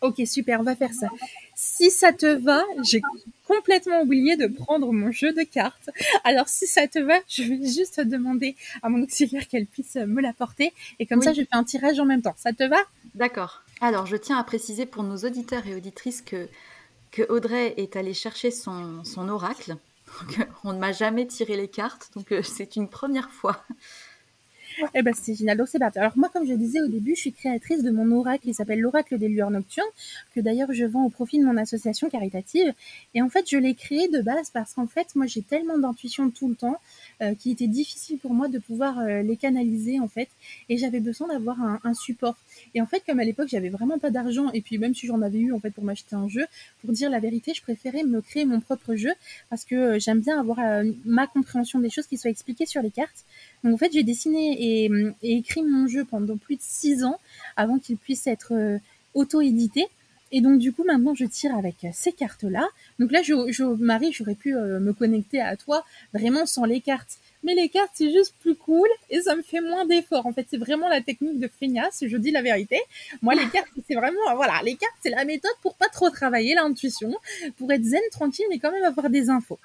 Ok, super, on va faire ça. Si ça te va, j'ai complètement oublié de prendre mon jeu de cartes. Alors si ça te va, je vais juste demander à mon auxiliaire qu'elle puisse me l'apporter et comme ça je fais un tirage en même temps. Ça te va? D'accord. Alors, je tiens à préciser pour nos auditeurs et auditrices que, Audrey est allée chercher son, son oracle. on ne m'a jamais tiré les cartes, donc euh, c'est une première fois. Eh ben, c'est génial. Donc, c'est parti. Alors, moi, comme je disais au début, je suis créatrice de mon oracle qui s'appelle l'Oracle des lueurs nocturnes, que d'ailleurs je vends au profit de mon association caritative. Et en fait, je l'ai créé de base parce qu'en fait, moi, j'ai tellement d'intuition tout le temps euh, qu'il était difficile pour moi de pouvoir euh, les canaliser, en fait. Et j'avais besoin d'avoir un, un, support. Et en fait, comme à l'époque, j'avais vraiment pas d'argent, et puis même si j'en avais eu, en fait, pour m'acheter un jeu, pour dire la vérité, je préférais me créer mon propre jeu parce que euh, j'aime bien avoir ma compréhension des choses qui soient expliquées sur les cartes. Donc, en fait, j'ai dessiné et et, écrit mon jeu pendant plus de six ans avant qu'il puisse être euh, auto-édité. Et donc du coup maintenant je tire avec ces cartes-là. Donc là, je, je Marie, j'aurais pu euh, me connecter à toi vraiment sans les cartes. Mais les cartes, c'est juste plus cool et ça me fait moins d'efforts. En fait, c'est vraiment la technique de feignasse, je dis la vérité. Moi, les cartes, c'est vraiment, voilà, les cartes, c'est la méthode pour pas trop travailler l'intuition, pour être zen, tranquille, mais quand même avoir des infos.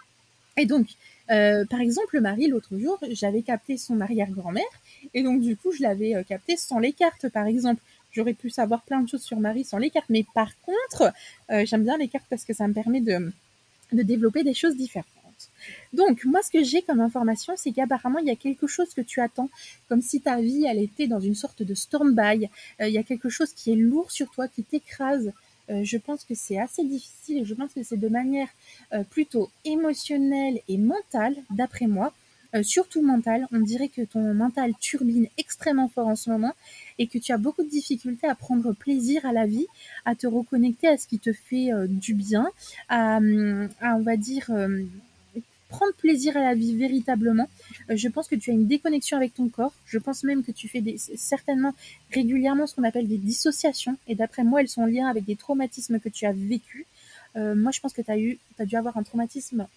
Et donc, euh, par exemple, Marie, l'autre jour, j'avais capté son arrière-grand-mère et donc, du coup, je l'avais euh, capté sans les cartes, par exemple. J'aurais pu savoir plein de choses sur Marie sans les cartes. Mais par contre, euh, j'aime bien les cartes parce que ça me permet de, de développer des choses différentes. Donc, moi, ce que j'ai comme information, c'est qu'apparemment, il y a quelque chose que tu attends, comme si ta vie, elle était dans une sorte de stand-by. Euh, il y a quelque chose qui est lourd sur toi, qui t'écrase. Je pense que c'est assez difficile et je pense que c'est de manière plutôt émotionnelle et mentale, d'après moi. Euh, surtout mental. On dirait que ton mental turbine extrêmement fort en ce moment et que tu as beaucoup de difficultés à prendre plaisir à la vie, à te reconnecter à ce qui te fait euh, du bien, à, on va dire, euh, prendre plaisir à la vie véritablement. je pense que tu as une déconnexion avec ton corps. Je pense même que tu fais certainement régulièrement ce qu'on appelle des dissociations. Et d'après moi, elles sont en lien avec des traumatismes que tu as vécus. moi, je pense que tu as, dû avoir un traumatisme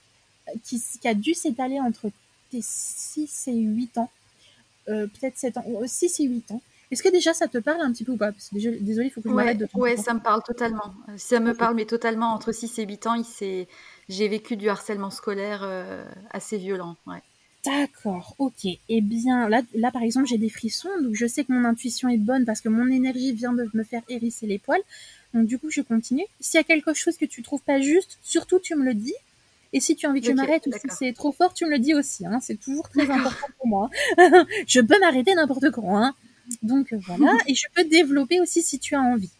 qui, qui a dû s'étaler entre 6 et 8 ans. Euh, peut-être 7 ans, 6 et 8 ans. Est-ce que déjà ça te parle un petit peu ou pas? Parce que désolé, il faut que je m'arrête de. Ouais, ça me parle totalement. Ça me parle, mais totalement. Entre 6 et 8 ans, j'ai vécu du harcèlement scolaire euh, assez violent. Ouais. D'accord, ok. Eh bien, là, là par exemple, j'ai des frissons, donc je sais que mon intuition est bonne parce que mon énergie vient de me faire hérisser les poils. Donc du coup, je continue. S'il y a quelque chose que tu trouves pas juste, surtout tu me le dis. Et si tu as envie que je m'arrête ou si c'est trop fort, tu me le dis aussi. Hein, c'est toujours très important pour moi. *laughs* je peux m'arrêter n'importe quand. Hein. Donc voilà. Et je peux développer aussi si tu as envie.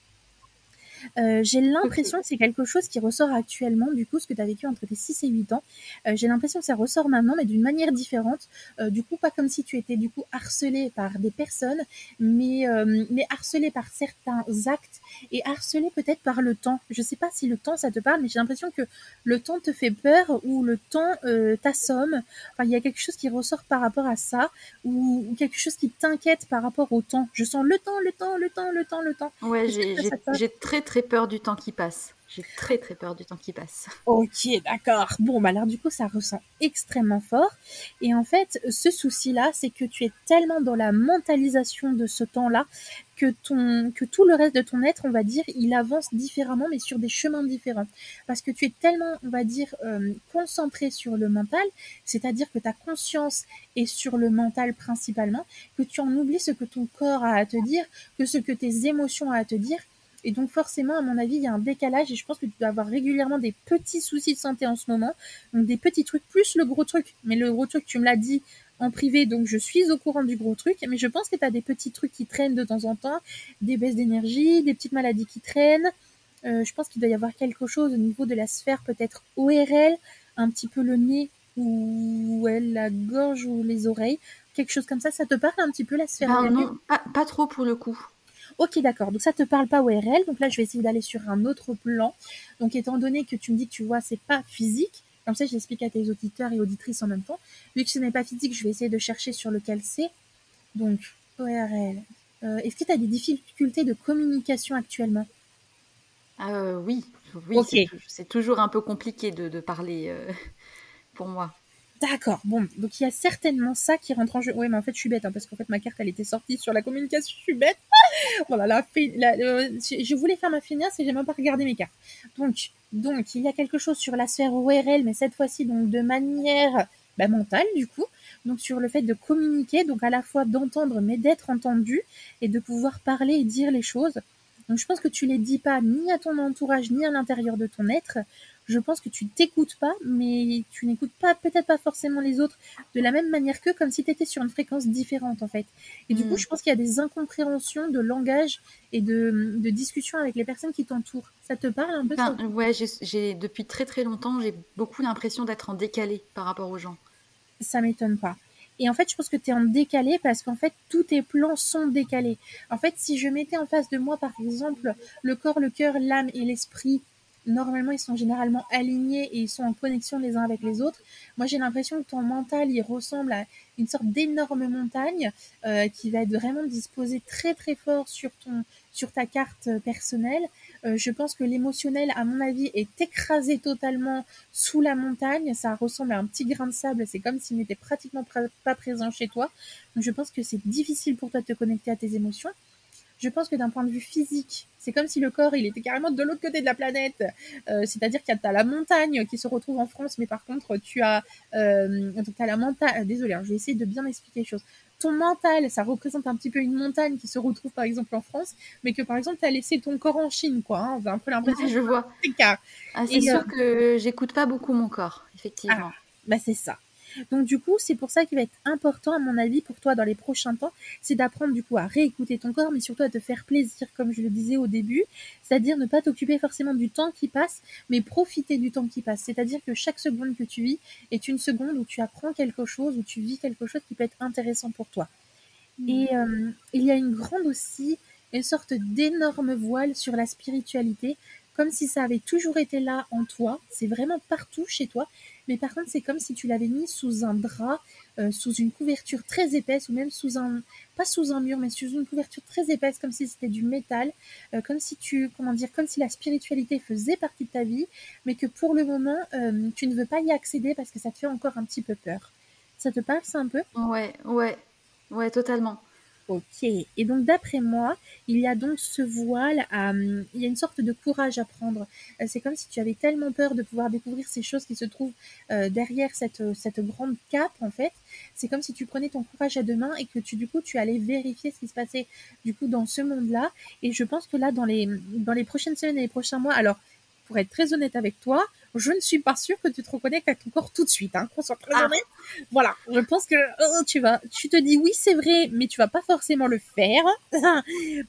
Euh, j'ai l'impression que c'est quelque chose qui ressort actuellement, du coup, ce que tu as vécu entre tes 6 et 8 ans. Euh, j'ai l'impression que ça ressort maintenant, mais d'une manière différente. Euh, du coup, pas comme si tu étais du coup harcelé par des personnes, mais, mais harcelé par certains actes et harcelé peut-être par le temps. Je sais pas si le temps ça te parle, mais j'ai l'impression que le temps te fait peur ou le temps t'assomme. Enfin, il y a quelque chose qui ressort par rapport à ça ou, quelque chose qui t'inquiète par rapport au temps. Je sens le temps, le temps, le temps, le temps, le temps. Ouais, j'ai très très peur du temps qui passe. J'ai très très peur du temps qui passe. *laughs* Ok, d'accord. Bon, bah alors du coup, ça ressent extrêmement fort. Et en fait, ce souci-là, c'est que tu es tellement dans la mentalisation de ce temps-là que tout le reste de ton être, on va dire, il avance différemment, mais sur des chemins différents. Parce que tu es tellement, on va dire, euh, concentré sur le mental, c'est-à-dire que ta conscience est sur le mental principalement, que tu en oublies ce que ton corps a à te dire, que ce que tes émotions ont à te dire et donc forcément, à mon avis, il y a un décalage et je pense que tu dois avoir régulièrement des petits soucis de santé en ce moment. Donc des petits trucs plus le gros truc. Mais le gros truc, tu me l'as dit en privé, donc je suis au courant du gros truc. Mais je pense que tu as des petits trucs qui traînent de temps en temps, des baisses d'énergie, des petites maladies qui traînent. Euh, je pense qu'il doit y avoir quelque chose au niveau de la sphère peut-être ORL, un petit peu le nez ou la gorge ou les oreilles, quelque chose comme ça. Ça te parle un petit peu la sphère ben Non, pas trop pour le coup. Ok, d'accord. Donc ça te parle pas ORL. Donc là, je vais essayer d'aller sur un autre plan. Donc étant donné que tu me dis que tu vois, c'est pas physique. Comme ça, j'explique à tes auditeurs et auditrices en même temps. Vu que ce n'est pas physique, je vais essayer de chercher sur lequel c'est. Donc ORL. Euh, est-ce que tu as des difficultés de communication actuellement? Euh, Oui, oui. C'est toujours un peu compliqué de, parler euh, *laughs* pour moi. D'accord, bon, donc il y a certainement ça qui rentre en jeu. Oui, mais en fait, je suis bête, hein, parce qu'en fait, ma carte, elle était sortie sur la communication, je suis bête. *laughs* voilà, la, je voulais faire ma finance et j'ai même pas regardé mes cartes. Donc, donc, il y a quelque chose sur la sphère ORL, mais cette fois-ci, donc, de manière bah, mentale, du coup. Donc, sur le fait de communiquer, donc à la fois d'entendre, mais d'être entendu, et de pouvoir parler et dire les choses. Donc, je pense que tu les dis pas ni à ton entourage, ni à l'intérieur de ton être je pense que tu t'écoutes pas, mais tu n'écoutes pas, peut-être pas forcément les autres de la même manière que comme si tu étais sur une fréquence différente en fait. Et du coup, hmm. je pense qu'il y a des incompréhensions de langage et de, de discussion avec les personnes qui t'entourent. Ça te parle un peu ça? Ouais, j'ai depuis très très longtemps, j'ai beaucoup l'impression d'être en décalé par rapport aux gens. Ça m'étonne pas. Et en fait, je pense que tu es en décalé parce qu'en fait, tous tes plans sont décalés. En fait, si je mettais en face de moi, par exemple, le corps, le cœur, l'âme et l'esprit normalement, ils sont généralement alignés et ils sont en connexion les uns avec les autres. Moi, j'ai l'impression que ton mental, il ressemble à une sorte d'énorme montagne euh, qui va être vraiment disposée très très fort sur ton sur ta carte personnelle. Euh, je pense que l'émotionnel, à mon avis, est écrasé totalement sous la montagne. Ça ressemble à un petit grain de sable. C'est comme s'il n'était pratiquement pas présent chez toi. Donc, je pense que c'est difficile pour toi de te connecter à tes émotions je pense que d'un point de vue physique, c'est comme si le corps, il était carrément de l'autre côté de la planète. Euh, c'est-à-dire qu'il y a la montagne qui se retrouve en France, mais par contre, tu as, euh, as la montagne. Euh, désolé, hein, je vais essayer de bien expliquer les choses. Ton mental, ça représente un petit peu une montagne qui se retrouve par exemple en France, mais que par exemple, tu as laissé ton corps en Chine, quoi. Hein. un peu l'impression. je vois. Ah, c'est sûr que j'écoute pas beaucoup mon corps, effectivement. Ah, bah c'est ça. Donc du coup, c'est pour ça qu'il va être important, à mon avis, pour toi dans les prochains temps, c'est d'apprendre du coup à réécouter ton corps, mais surtout à te faire plaisir, comme je le disais au début, c'est-à-dire ne pas t'occuper forcément du temps qui passe, mais profiter du temps qui passe. C'est-à-dire que chaque seconde que tu vis est une seconde où tu apprends quelque chose, où tu vis quelque chose qui peut être intéressant pour toi. Mmh. Et euh, il y a une grande aussi, une sorte d'énorme voile sur la spiritualité, comme si ça avait toujours été là en toi, c'est vraiment partout chez toi, mais par contre c'est comme si tu l'avais mis sous un drap, euh, sous une couverture très épaisse, ou même sous un, pas sous un mur, mais sous une couverture très épaisse, comme si c'était du métal, euh, comme si tu, comment dire, comme si la spiritualité faisait partie de ta vie, mais que pour le moment euh, tu ne veux pas y accéder parce que ça te fait encore un petit peu peur. Ça te parle ça un peu? Ouais, ouais, ouais, totalement. Ok. Et donc, d'après moi, il y a donc ce voile, il y a une sorte de courage à prendre. Euh, c'est comme si tu avais tellement peur de pouvoir découvrir ces choses qui se trouvent euh, derrière cette, cette grande cape, en fait. C'est comme si tu prenais ton courage à deux mains et que tu, du coup, tu allais vérifier ce qui se passait, du coup, dans ce monde-là. Et je pense que là, dans les, dans les prochaines semaines et les prochains mois, alors, pour être très honnête avec toi, je ne suis pas sûre que tu te reconnectes à ton corps tout de suite. Hein, qu'on soit très ah. honnête. Voilà, je pense que oh, tu vas, tu te dis oui c'est vrai, mais tu vas pas forcément le faire. *laughs*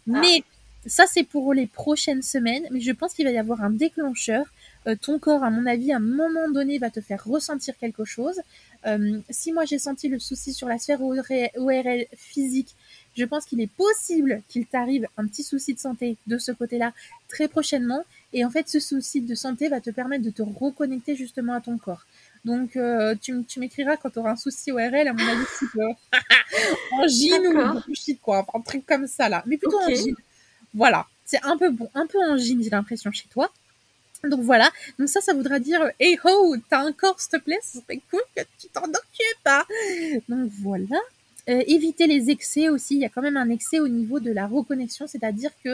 mais ça c'est pour les prochaines semaines. Mais je pense qu'il va y avoir un déclencheur. Euh, ton corps, à mon avis, à un moment donné, va te faire ressentir quelque chose. Euh, si moi j'ai senti le souci sur la sphère ORL physique, je pense qu'il est possible qu'il t'arrive un petit souci de santé de ce côté-là très prochainement. Et en fait, ce souci de santé va te permettre de te reconnecter justement à ton corps. Donc, euh, tu, m'écriras quand tu auras un souci ORL, à mon avis, tu peux. *laughs* en gym ou quoi, enfin, un truc comme ça là. Mais plutôt en gym. Voilà. c'est un peu bon, un peu angine, j'ai l'impression chez toi. Donc voilà, donc ça, ça voudra dire Hey ho, t'as un corps, s'il te plaît, ce serait cool que tu t'en occupes. pas. Hein. Donc voilà. Euh, éviter les excès aussi. Il y a quand même un excès au niveau de la reconnexion, c'est-à-dire que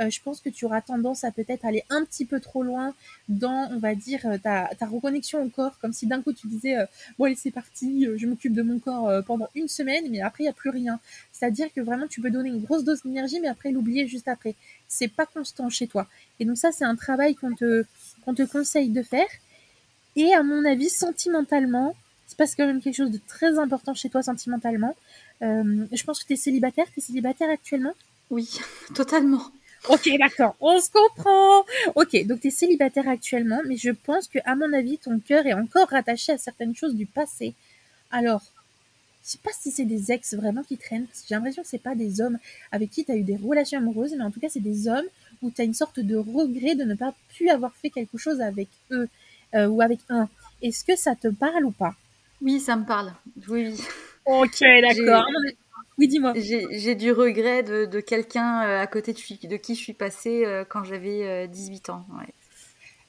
euh, je pense que tu auras tendance à peut-être aller un petit peu trop loin dans, on va dire, euh, ta, ta reconnexion au corps, comme si d'un coup tu disais bon allez c'est parti, je m'occupe de mon corps pendant une semaine, mais après il n'y a plus rien. C'est-à-dire que vraiment tu peux donner une grosse dose d'énergie, mais après l'oublier juste après. C'est pas constant chez toi. Et donc ça c'est un travail qu'on te qu'on te conseille de faire. Et à mon avis, sentimentalement, se passe quand même quelque chose de très important chez toi sentimentalement. Euh, je pense que tu es célibataire. Tu es célibataire actuellement? Oui, *laughs* totalement. Ok, d'accord, on se comprend. Ok, donc tu es célibataire actuellement, mais je pense que à mon avis, ton cœur est encore rattaché à certaines choses du passé. Alors, je sais pas si c'est des ex vraiment qui traînent, j'ai l'impression que c'est pas des hommes avec qui tu as eu des relations amoureuses, mais en tout cas, c'est des hommes où tu as une sorte de regret de ne pas pu avoir fait quelque chose avec eux euh, ou avec un. Est-ce que ça te parle ou pas? Oui, ça me parle. Oui, oui. Ok, d'accord. Oui, dis-moi. J'ai du regret de, quelqu'un euh, à côté de, de, qui je suis passée euh, quand j'avais 18 euh, ans.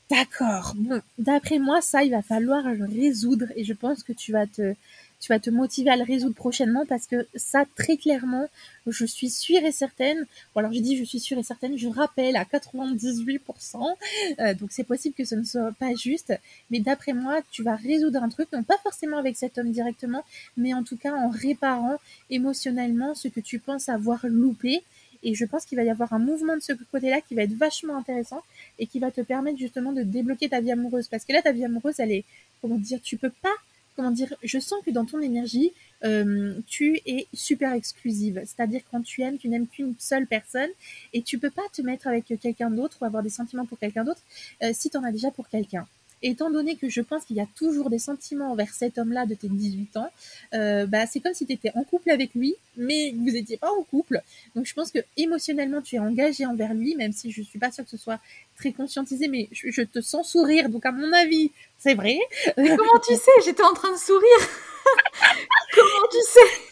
D'accord. Bon, d'après moi, ça, il va falloir le résoudre et je pense que tu vas te, tu vas te motiver à le résoudre prochainement parce que ça, très clairement, je suis sûre et certaine. Bon, alors je dis je suis sûre et certaine, je rappelle à 98%, euh, donc c'est possible que ce ne soit pas juste, mais d'après moi, tu vas résoudre un truc, non pas forcément avec cet homme directement, mais en tout cas en réparant émotionnellement ce que tu penses avoir loupé. Et je pense qu'il va y avoir un mouvement de ce côté-là qui va être vachement intéressant et qui va te permettre justement de débloquer ta vie amoureuse. Parce que là, ta vie amoureuse, elle est, comment dire, tu peux pas comment dire, je sens que dans ton énergie, euh, tu es super exclusive. C'est-à-dire quand tu aimes, tu n'aimes qu'une seule personne et tu peux pas te mettre avec quelqu'un d'autre ou avoir des sentiments pour quelqu'un d'autre euh, si tu en as déjà pour quelqu'un étant donné que je pense qu'il y a toujours des sentiments envers cet homme-là de tes 18 ans, euh, bah, c'est comme si tu étais en couple avec lui, mais vous n'étiez pas en couple. Donc je pense que émotionnellement, tu es engagé envers lui, même si je suis pas sûre que ce soit très conscientisé, mais je, te sens sourire. Donc à mon avis, c'est vrai. comment tu sais? J'étais en train de sourire. *laughs* comment tu sais?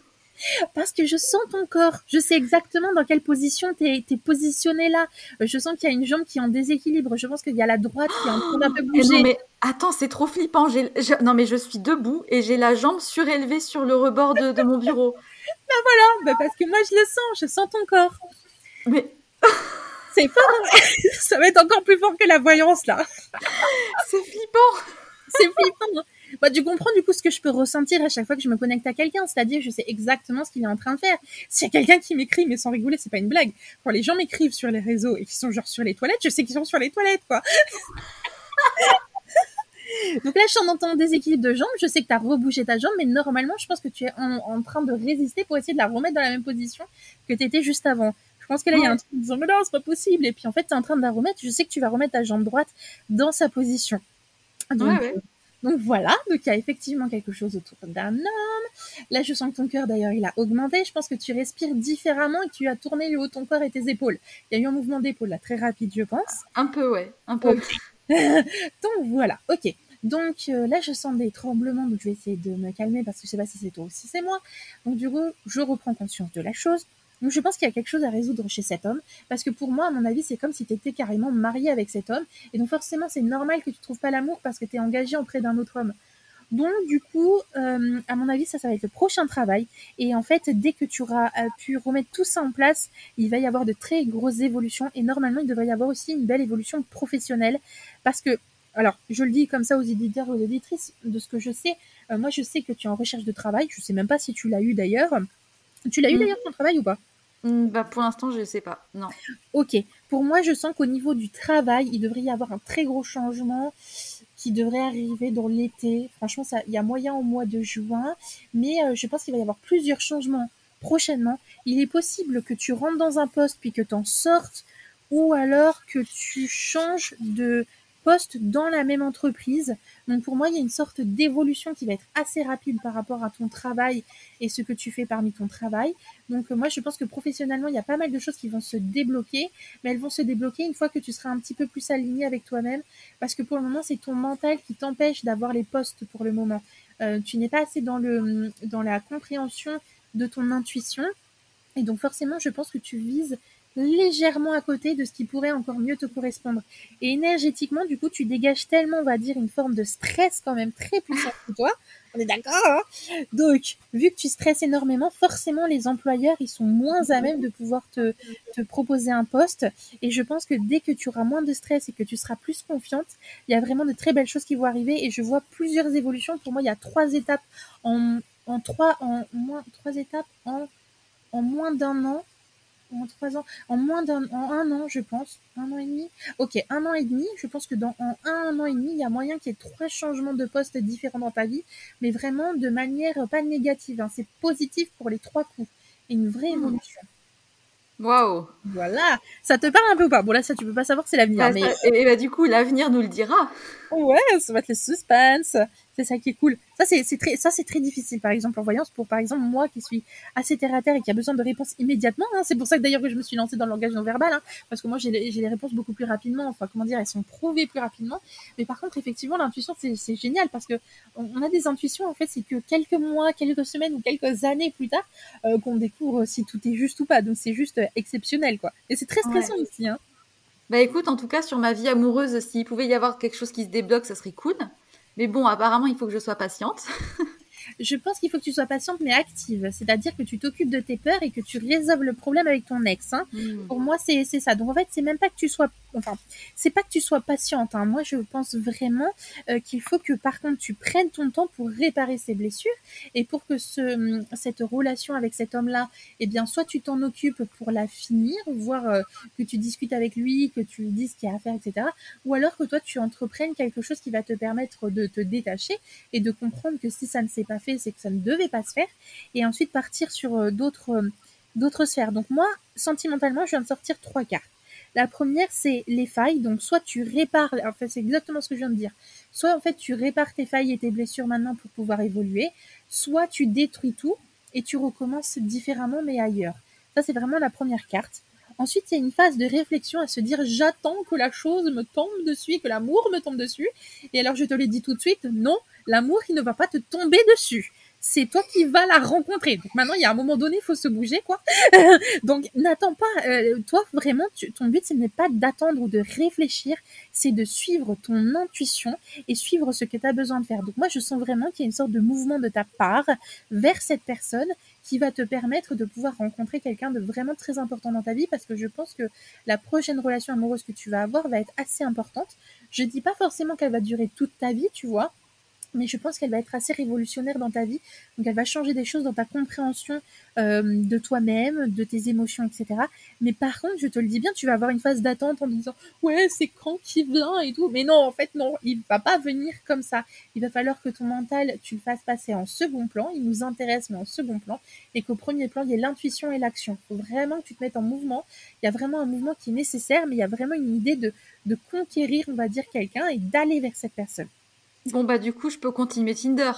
Parce que je sens ton corps. Je sais exactement dans quelle position tu es, positionné là. Je sens qu'il y a une jambe qui est en déséquilibre. Je pense qu'il y a la droite qui est en train d'un peu bouger. Non mais attends, c'est trop flippant. non mais je suis debout et j'ai la jambe surélevée sur le rebord de, mon bureau. *laughs* ben voilà, ben parce que moi je le sens. Je sens ton corps. Mais *laughs* c'est fort. *laughs* Ça va être encore plus fort que la voyance là. c'est flippant. C'est flippant. Bah, tu comprends du coup ce que je peux ressentir à chaque fois que je me connecte à quelqu'un, c'est-à-dire je sais exactement ce qu'il est en train de faire. S'il y a quelqu'un qui m'écrit, mais sans rigoler, c'est pas une blague. Quand les gens m'écrivent sur les réseaux et qui sont genre sur les toilettes, je sais qu'ils sont sur les toilettes, quoi. *laughs* Donc là, je suis en déséquilibre de jambes. Je sais que tu as rebougé ta jambe, mais normalement, je pense que tu es en, train de résister pour essayer de la remettre dans la même position que tu étais juste avant. Je pense que là, il y a un truc en disant, mais non, c'est pas possible. Et puis, en fait, tu es en train de la remettre. Je sais que tu vas remettre ta jambe droite dans sa position. Donc, ouais, donc voilà, donc il y a effectivement quelque chose autour d'un homme. Là, je sens que ton cœur, d'ailleurs, il a augmenté. Je pense que tu respires différemment et que tu as tourné le haut de ton corps et tes épaules. Il y a eu un mouvement d'épaule là, très rapide, je pense. Un peu, ouais, un peu. *laughs* donc voilà, ok. Donc euh, là, je sens des tremblements, donc je vais essayer de me calmer parce que je sais pas si c'est toi ou si c'est moi. Donc du coup, je reprends conscience de la chose. Donc je pense qu'il y a quelque chose à résoudre chez cet homme, parce que pour moi, à mon avis, c'est comme si tu étais carrément marié avec cet homme, et donc forcément, c'est normal que tu trouves pas l'amour parce que tu es engagé auprès d'un autre homme. Donc du coup, euh, à mon avis, ça, ça va être le prochain travail. Et en fait, dès que tu auras euh, pu remettre tout ça en place, il va y avoir de très grosses évolutions. Et normalement, il devrait y avoir aussi une belle évolution professionnelle. Parce que, alors, je le dis comme ça aux éditeurs et aux éditrices, de ce que je sais, euh, moi je sais que tu es en recherche de travail. Je sais même pas si tu l'as eu d'ailleurs. Tu l'as eu mm. d'ailleurs ton travail ou pas? Bah pour l'instant, je ne sais pas. Non. Ok. Pour moi, je sens qu'au niveau du travail, il devrait y avoir un très gros changement qui devrait arriver dans l'été. Franchement, il y a moyen au mois de juin, mais euh, je pense qu'il va y avoir plusieurs changements prochainement. Il est possible que tu rentres dans un poste puis que tu en sortes, ou alors que tu changes de dans la même entreprise. Donc pour moi, il y a une sorte d'évolution qui va être assez rapide par rapport à ton travail et ce que tu fais parmi ton travail. Donc moi, je pense que professionnellement, il y a pas mal de choses qui vont se débloquer, mais elles vont se débloquer une fois que tu seras un petit peu plus aligné avec toi-même, parce que pour le moment, c'est ton mental qui t'empêche d'avoir les postes pour le moment. Euh, tu n'es pas assez dans le dans la compréhension de ton intuition, et donc forcément, je pense que tu vises légèrement à côté de ce qui pourrait encore mieux te correspondre. Et énergétiquement, du coup, tu dégages tellement, on va dire, une forme de stress quand même très puissant pour toi. On est d'accord hein? Donc, vu que tu stresses énormément, forcément, les employeurs, ils sont moins à même de pouvoir te, te proposer un poste. Et je pense que dès que tu auras moins de stress et que tu seras plus confiante, il y a vraiment de très belles choses qui vont arriver. Et je vois plusieurs évolutions. Pour moi, il y a trois étapes en, en trois, en moins, trois étapes en, en moins d'un an en trois ans, en moins d'un, en un an, je pense, un an et demi. Ok, un an et demi. Je pense que dans en un an et demi, il y a moyen qu'il y ait trois changements de poste différents dans ta vie, mais vraiment de manière pas négative. Hein. C'est positif pour les trois coups. Et une vraie hmm. évolution. Waouh Voilà Ça te parle un peu ou pas? Bon là, ça, tu peux pas savoir, c'est l'avenir. Bah, mais... et, bah du coup, l'avenir nous le dira. Ouais, ça va être le suspense. C'est ça qui est cool. Ça, c'est très, ça, c'est très difficile, par exemple, en voyance, pour, par exemple, moi qui suis assez terre à terre et qui a besoin de réponses immédiatement. Hein. C'est pour ça que d'ailleurs que je me suis lancée dans le langage non verbal, hein, parce que moi, j'ai les, réponses beaucoup plus rapidement. Enfin, comment dire, elles sont prouvées plus rapidement. Mais par contre, effectivement, l'intuition, c'est génial parce que on, a des intuitions, en fait, c'est que quelques mois, quelques semaines ou quelques années plus tard, euh, qu'on découvre si tout est juste ou pas. Donc, c'est juste exceptionnel, quoi. Et c'est très stressant ici, hein. Bah écoute, en tout cas, sur ma vie amoureuse, s'il pouvait y avoir quelque chose qui se débloque, ça serait cool. Mais bon, apparemment, il faut que je sois patiente. *laughs* je pense qu'il faut que tu sois patiente mais active. C'est-à-dire que tu t'occupes de tes peurs et que tu résolves le problème avec ton ex. Hein. Hmm. Pour moi, c'est ça. Donc en fait, c'est même pas que tu sois enfin, c'est pas que tu sois patiente. Hein. Moi, je pense vraiment euh, qu'il faut que, par contre, tu prennes ton temps pour réparer ces blessures et pour que ce, cette relation avec cet homme-là, eh bien, soit tu t'en occupes pour la finir, voire euh, que tu discutes avec lui, que tu lui dises ce qu'il y a à faire, etc. Ou alors que toi, tu entreprennes quelque chose qui va te permettre de te détacher et de comprendre que si ça ne s'est pas fait, c'est que ça ne devait pas se faire. Et ensuite partir sur euh, d'autres d'autres sphères. Donc moi, sentimentalement, je viens de sortir trois cartes. La première, c'est les failles. Donc, soit tu répares, en fait, c'est exactement ce que je viens de dire. Soit, en fait, tu répares tes failles et tes blessures maintenant pour pouvoir évoluer. Soit tu détruis tout et tu recommences différemment, mais ailleurs. Ça, c'est vraiment la première carte. Ensuite, il y a une phase de réflexion à se dire j'attends que la chose me tombe dessus que l'amour me tombe dessus. Et alors, je te l'ai dit tout de suite, non, l'amour, il ne va pas te tomber dessus c'est toi qui vas la rencontrer. Donc maintenant, il y a un moment donné, il faut se bouger, quoi. *laughs* Donc n'attends pas. Euh, toi, vraiment, ton but, ce n'est pas d'attendre ou de réfléchir, c'est de suivre ton intuition et suivre ce que tu as besoin de faire. Donc moi, je sens vraiment qu'il y a une sorte de mouvement de ta part vers cette personne qui va te permettre de pouvoir rencontrer quelqu'un de vraiment très important dans ta vie parce que je pense que la prochaine relation amoureuse que tu vas avoir va être assez importante. Je dis pas forcément qu'elle va durer toute ta vie, tu vois, mais je pense qu'elle va être assez révolutionnaire dans ta vie. Donc elle va changer des choses dans ta compréhension euh, de toi-même, de tes émotions, etc. Mais par contre, je te le dis bien, tu vas avoir une phase d'attente en disant ouais c'est quand qui vient et tout. Mais non, en fait non, il va pas venir comme ça. Il va falloir que ton mental tu le fasses passer en second plan. Il nous intéresse mais en second plan et qu'au premier plan il y ait l'intuition et l'action. Il faut vraiment que tu te mettes en mouvement. Il y a vraiment un mouvement qui est nécessaire, mais il y a vraiment une idée de de conquérir, on va dire quelqu'un et d'aller vers cette personne. Bon, bah, du coup, je peux continuer Tinder.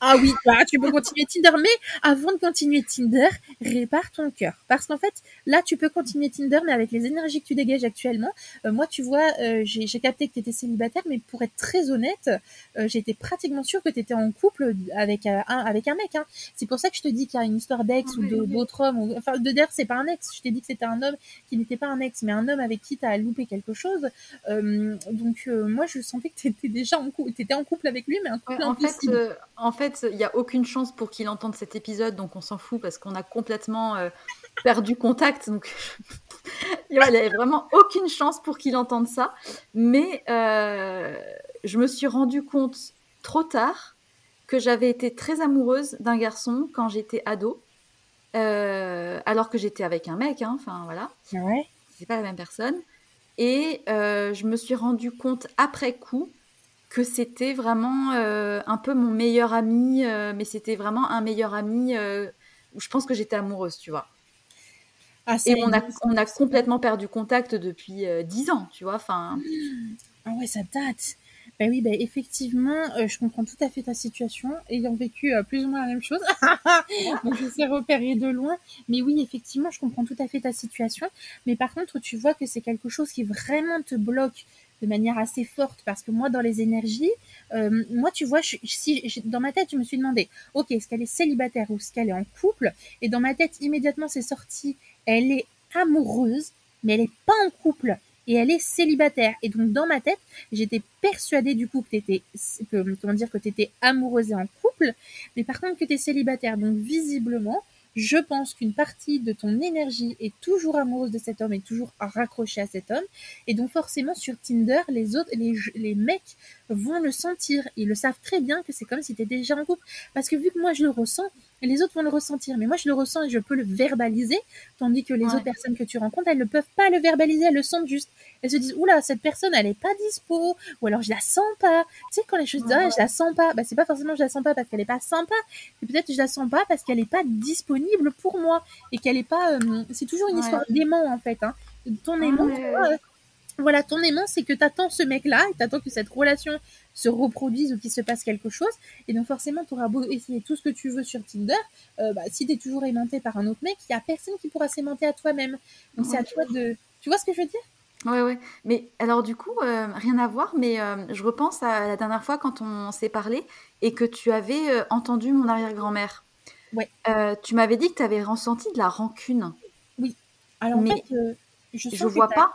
Ah oui, bah, tu peux continuer Tinder, mais avant de continuer Tinder, répare ton cœur. Parce qu'en fait, là, tu peux continuer Tinder, mais avec les énergies que tu dégages actuellement, euh, moi, tu vois, euh, j'ai capté que tu étais célibataire, mais pour être très honnête, euh, j'étais pratiquement sûre que tu étais en couple avec un, avec un mec. Hein. C'est pour ça que je te dis qu'il y a une histoire d'ex ou d'autres hommes. enfin, de dire, c'est pas un ex. Je t'ai dit que c'était un homme qui n'était pas un ex, mais un homme avec qui tu as loupé quelque chose. donc, moi, je sentais que tu étais déjà en couple, étais en couple avec lui, mais un couple en fait, en fait, il n'y a aucune chance pour qu'il entende cet épisode, donc on s'en fout parce qu'on a complètement euh, perdu contact. Donc, *laughs* il n'y a vraiment aucune chance pour qu'il entende ça. Mais euh, je me suis rendu compte trop tard que j'avais été très amoureuse d'un garçon quand j'étais ado, euh, alors que j'étais avec un mec. Hein, enfin voilà, ouais? c'est pas la même personne. Et je me suis rendu compte après coup que c'était vraiment euh, un peu mon meilleur ami, euh, mais c'était vraiment un meilleur ami euh, où je pense que j'étais amoureuse, tu vois. Ah, et on a, on a complètement perdu contact depuis dix ans, tu vois. Enfin. Ah ouais, ça date. Ben oui, ben effectivement, je comprends tout à fait ta situation, ayant vécu plus ou moins la même chose. *laughs* Donc je sais repérer de loin, mais oui, effectivement, je comprends tout à fait ta situation. Mais par contre, tu vois que c'est quelque chose qui vraiment te bloque de manière assez forte parce que moi dans les énergies euh, moi tu vois si dans ma tête je me suis demandé ok est-ce qu'elle est célibataire ou est-ce qu'elle est en couple? Et dans ma tête immédiatement c'est sorti elle est amoureuse, mais elle n'est pas en couple et elle est célibataire. Et donc dans ma tête, j'étais persuadée du coup que t'étais, que, comment dire, que t'étais amoureuse et en couple, mais par contre que tu es célibataire. Donc visiblement, je pense qu'une partie de ton énergie est toujours amoureuse de cet homme, est toujours raccrochée à cet homme. Et donc forcément sur Tinder, les autres, les, les mecs vont le sentir. Ils le savent très bien que c'est comme si tu étais déjà en couple. Parce que vu que moi je le ressens, les autres vont le ressentir. Mais moi je le ressens et je peux le verbaliser. Tandis que les autres personnes que tu rencontres, elles ne peuvent pas le verbaliser, elles le sentent juste. Elles se disent, oula, cette personne, elle est pas dispo. Ou alors je la sens pas. Tu sais, quand les choses disent, ah, je la sens pas, bah c'est pas forcément je la sens pas parce qu'elle est pas sympa. C'est peut-être je la sens pas parce qu'elle est pas disponible pour moi. Et qu'elle est pas. Euh, c'est toujours une histoire d'aimant en fait. Hein. Ton aimant, voilà, ton aimant, c'est que tu attends ce mec-là et tu attends que cette relation se reproduise ou qu'il se passe quelque chose. Et donc, forcément, tu auras beau essayer tout ce que tu veux sur Tinder. Euh, bah, si tu es toujours aimanté par un autre mec, il n'y a personne qui pourra s'aimanter à toi-même. Donc, c'est à toi de. Tu vois ce que je veux dire? Ouais, ouais. Mais alors, du coup, euh, rien à voir, mais euh, je repense à la dernière fois quand on s'est parlé et que tu avais entendu mon arrière-grand-mère. Ouais. tu m'avais dit que tu avais ressenti de la rancune. Oui. Alors, en fait, je, je vois pas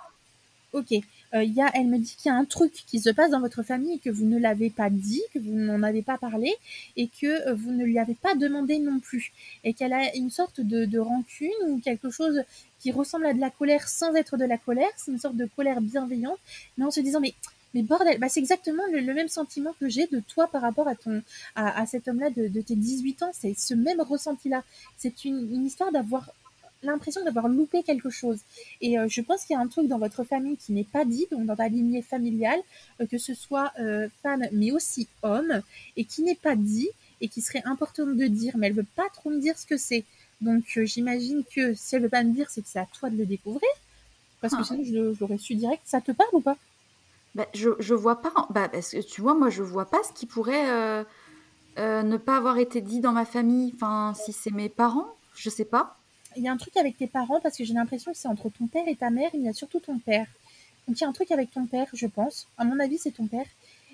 ok, euh, y a, elle me dit qu'il y a un truc qui se passe dans votre famille et que vous ne l'avez pas dit, que vous n'en avez pas parlé et que euh, vous ne lui avez pas demandé non plus. Et qu'elle a une sorte de, rancune ou quelque chose qui ressemble à de la colère sans être de la colère. C'est une sorte de colère bienveillante, mais en se disant, mais mais bordel, bah c'est exactement le, même sentiment que j'ai de toi par rapport à ton à, cet homme-là de, tes 18 ans. C'est ce même ressenti-là. C'est une histoire d'avoir l'impression d'avoir loupé quelque chose. Et euh, je pense qu'il y a un truc dans votre famille qui n'est pas dit, donc dans ta lignée familiale, euh, que ce soit euh, femme mais aussi homme, et qui n'est pas dit et qui serait important de dire, mais elle veut pas trop me dire ce que c'est. Donc j'imagine que si elle veut pas me dire, c'est que c'est à toi de le découvrir, parce que ah. sinon je, l'aurais su direct. Ça te parle ou pas? Bah, je, je vois pas, bah, parce que tu vois, moi je vois pas ce qui pourrait ne pas avoir été dit dans ma famille. Enfin, si c'est mes parents, je sais pas il y a un truc avec tes parents parce que j'ai l'impression que c'est entre ton père et ta mère, il y a surtout ton père. Donc il y a un truc avec ton père, je pense. À mon avis, c'est ton père.